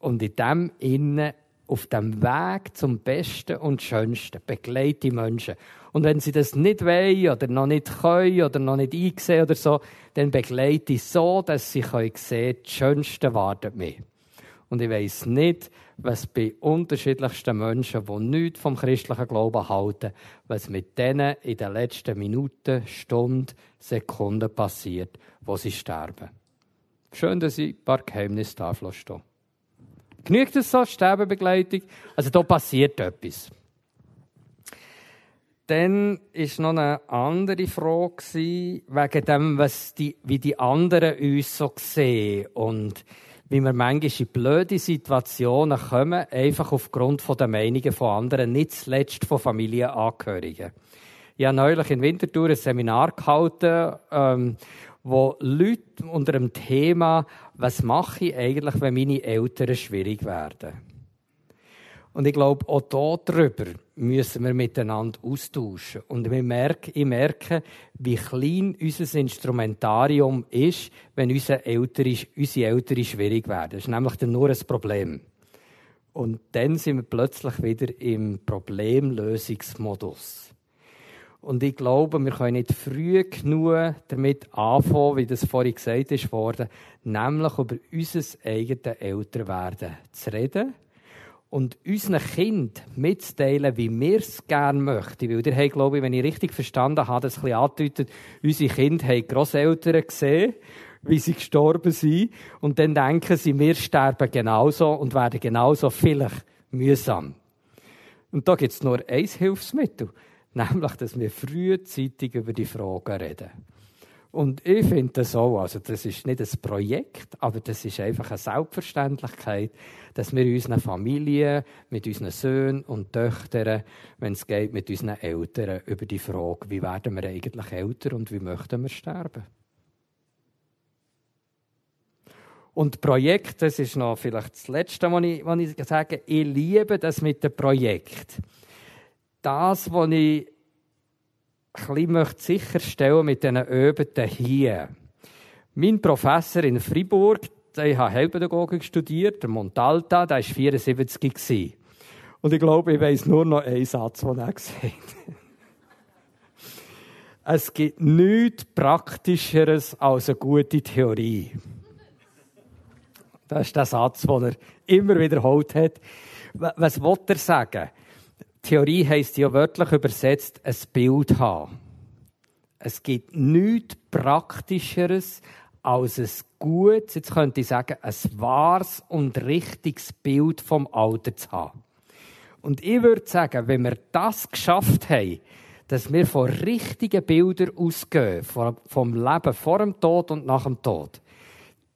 Und in dem Innen, auf dem Weg zum Besten und Schönsten, begleite die Menschen. Und wenn sie das nicht wollen oder noch nicht können oder noch nicht einsehen oder so, dann begleite ich so, dass sie sehen können, das Schönste wartet mir. Und ich weiß nicht, was bei unterschiedlichsten Menschen, die nichts vom christlichen Glauben halten, was mit denen in den letzten Minuten, Stunden, Sekunden passiert, wo sie sterben. Schön, dass ich ein paar Geheimnisse da stehen. Genügt es so, Sterbebegleitung? Also da passiert etwas. Dann war noch eine andere Frage wegen dem, was die, wie die anderen uns so sehen. Und wie wir manchmal in blöde Situationen kommen, einfach aufgrund der Meinungen von anderen, nicht zuletzt von Familienangehörigen. Ich habe neulich in Winterthur ein Seminar gehalten, ähm, wo Leute unter dem Thema, was mache ich eigentlich, wenn meine Eltern schwierig werden? Und ich glaube, auch darüber müssen wir miteinander austauschen. Und wir merken, ich merke, wie klein unser Instrumentarium ist, wenn unsere Eltern, unsere Eltern schwierig werden. Das ist nämlich dann nur ein Problem. Und dann sind wir plötzlich wieder im Problemlösungsmodus. Und ich glaube, wir können nicht früh genug damit anfangen, wie das vorhin gesagt ist worden, nämlich über unser eigenes Älterwerden zu reden und unseren Kind mitzuteilen, wie wir es gerne möchten. Weil ihr habt, glaube ich, wenn ich richtig verstanden habe, das ein bisschen angedeutet, unsere Kinder haben Grosseltern gesehen, wie sie gestorben sind. Und dann denken sie, wir sterben genauso und werden genauso vielleicht mühsam. Und da gibt es nur ein Hilfsmittel, nämlich, dass wir frühzeitig über die Fragen reden. Und ich finde das auch, also das ist nicht ein Projekt, aber das ist einfach eine Selbstverständlichkeit, dass wir unseren Familien, mit unseren Söhnen und Töchtern, wenn es geht, mit unseren Eltern über die Frage, wie werden wir eigentlich älter und wie möchten wir sterben. Und Projekt, das ist noch vielleicht das Letzte, was ich, was ich sage, ich liebe das mit dem Projekt. Das, was ich ein bisschen sicherstellen mit diesen Öbeten hier. Mein Professor in Fribourg, der hat Heilpädagogik studiert, der Montalta, der war 74 Und ich glaube, ich weiß nur noch einen Satz, den er gesagt hat. Es gibt nichts Praktischeres als eine gute Theorie. Das ist der Satz, den er immer wiederholt hat. Was will er sagen? Theorie heisst ja wörtlich übersetzt ein Bild haben. Es gibt nichts Praktischeres als ein gutes, jetzt könnte ich sagen, ein wahres und richtiges Bild vom Alter zu haben. Und ich würde sagen, wenn wir das geschafft haben, dass wir von richtigen Bildern ausgehen, vom Leben vor dem Tod und nach dem Tod,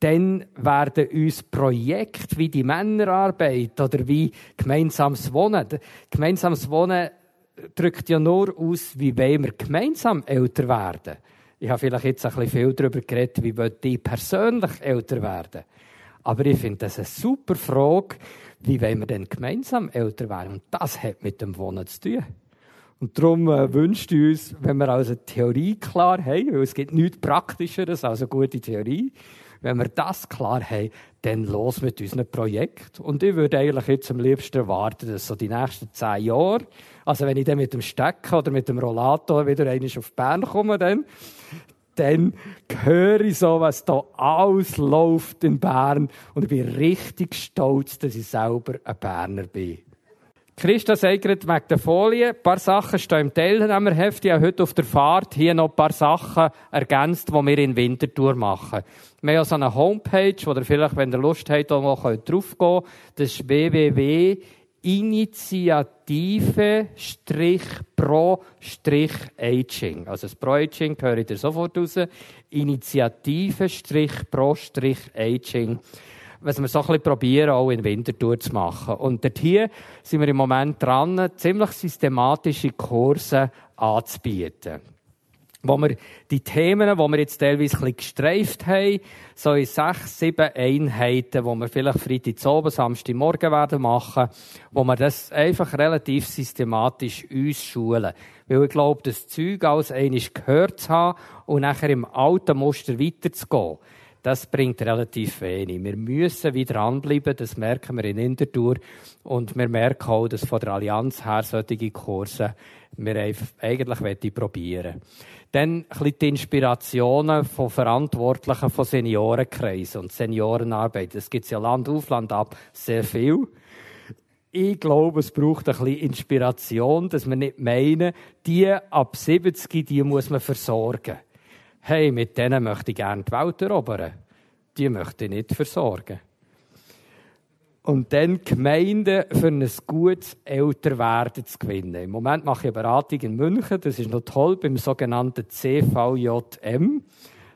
dann werden uns Projekte wie die Männerarbeit oder wie gemeinsames Wohnen, gemeinsames Wohnen drückt ja nur aus, wie wollen wir gemeinsam älter werden. Ich habe vielleicht jetzt ein bisschen viel darüber geredet, wie die persönlich älter werden. Aber ich finde das eine super Frage, wie wollen wir denn gemeinsam älter werden? Und das hat mit dem Wohnen zu tun. Und darum äh, wünscht uns, wenn wir also Theorie klar haben, weil es gibt nichts Praktischeres als eine gute Theorie, wenn wir das klar haben, dann los mit unserem Projekt. Und ich würde eigentlich jetzt am liebsten erwarten, dass so die nächsten zehn Jahre, also wenn ich dann mit dem Stecker oder mit dem Rollator wieder einmal auf Bern komme, dann, dann höre ich so, was da ausläuft in Bern und ich bin richtig stolz, dass ich selber ein Berner bin. Christa sagt wegen der Folie, ein paar Sachen stehen im Teilnehmerheft. Ich habe heute auf der Fahrt hier noch ein paar Sachen ergänzt, die wir in Winterthur machen. Wir haben ja so eine Homepage, wo ihr vielleicht, wenn ihr Lust habt, auch noch drauf gehen Das ist www.initiative-pro-aging. Also das Pro-Aging höre ich dir sofort raus. Initiative-pro-aging was wir so ein bisschen probieren, auch in Winterthur zu machen. Und hier sind wir im Moment dran, ziemlich systematische Kurse anzubieten. Wo wir die Themen, die wir jetzt teilweise ein bisschen gestreift haben, so in sechs, sieben Einheiten, wo wir vielleicht Freitag oben, Samstag morgen werden machen, wo wir das einfach relativ systematisch uns schulen. Weil ich glaube, das Zeug als eines gehört zu haben und nachher im alten Muster weiterzugehen das bringt relativ wenig. Wir müssen wieder dranbleiben, das merken wir in Intertour. Und wir merken auch, dass von der Allianz her solche Kurse wir eigentlich probieren Dann ein die Inspirationen von Verantwortlichen von Seniorenkreisen und Seniorenarbeit. Das gibt es ja Land auf, Land ab sehr viel. Ich glaube, es braucht ein bisschen Inspiration, dass wir nicht meinen, die ab 70, die muss man versorgen hey, mit denen möchte ich gerne die Welt erobern. Die möchte ich nicht versorgen. Und dann Gemeinden für ein gutes Älterwerden zu gewinnen. Im Moment mache ich eine Beratung in München. Das ist noch toll beim sogenannten CVJM.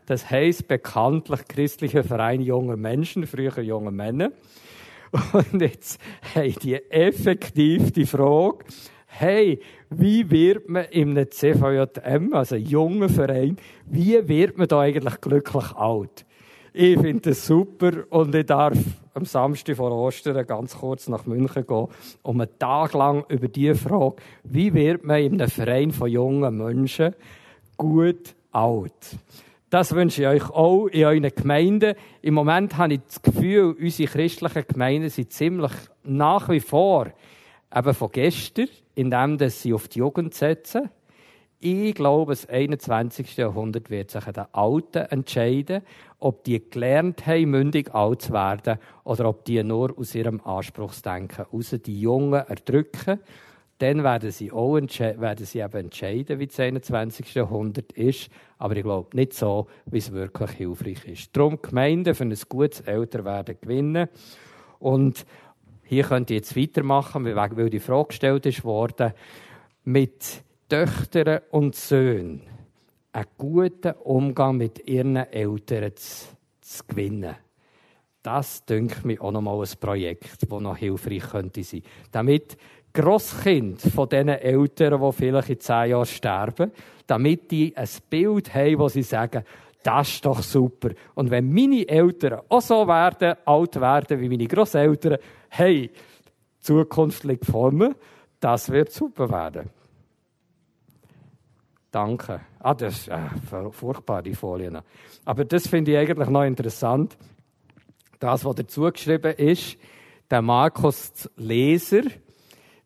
Das heisst bekanntlich Christlicher Verein junger Menschen, früher junger Männer. Und jetzt haben die effektiv die Frage, hey, wie wird man in einem CVJM, also jungen Verein, wie wird man da eigentlich glücklich alt? Ich finde das super und ich darf am Samstag vor Ostern ganz kurz nach München gehen, um einen Tag lang über die Frage, wie wird man in einem Verein von jungen Menschen gut alt? Das wünsche ich euch auch in euren Gemeinden. Im Moment habe ich das Gefühl, unsere christlichen Gemeinden sind ziemlich nach wie vor eben von gestern, indem sie auf die Jugend setzen. Ich glaube, das 21. Jahrhundert wird sich an den Alten entscheiden, ob die gelernt haben, mündig alt zu werden, oder ob die nur aus ihrem Anspruchsdenken raus die Jungen erdrücken. Dann werden sie auch werden sie eben entscheiden, wie das 21. Jahrhundert ist. Aber ich glaube nicht so, wie es wirklich hilfreich ist. Darum Gemeinden für ein gutes Älterwerden gewinnen. Und hier könnt ihr jetzt weitermachen, weil die Frage gestellt worden, mit Töchtern und Söhnen einen guten Umgang mit ihren Eltern zu, zu gewinnen. Das dünkt mir auch nochmal ein Projekt, das noch hilfreich könnte sein. Damit Grosskind von diesen Eltern, die vielleicht in zehn Jahren sterben, damit die ein Bild haben, wo sie sagen, das ist doch super. Und wenn meine Eltern auch so werden, alt werden wie meine Großeltern, hey, Zukunft liegt vor mir, das wird super werden. Danke. Ah, das ist äh, furchtbar, die Folien. Aber das finde ich eigentlich noch interessant. Das, was dazu geschrieben ist, der Markus Leser,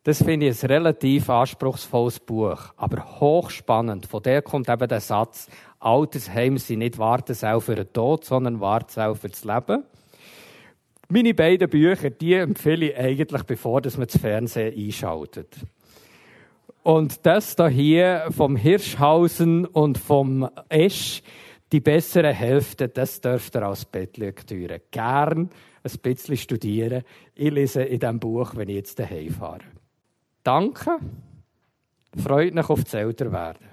das finde ich ein relativ anspruchsvolles Buch, aber hochspannend. Von der kommt eben der Satz, Altersheim sind nicht Wartesau für den Tod, sondern Wartesau für das Leben. Meine beiden Bücher, die empfehle ich eigentlich, bevor man das Fernsehen einschaltet. Und das da hier vom Hirschhausen und vom Esch, die bessere Hälfte, das dürft ihr als Bettlektüre gern ein bisschen studieren. Ich lese in diesem Buch, wenn ich jetzt daheim fahre. Danke. Freut mich auf das Älterwerden.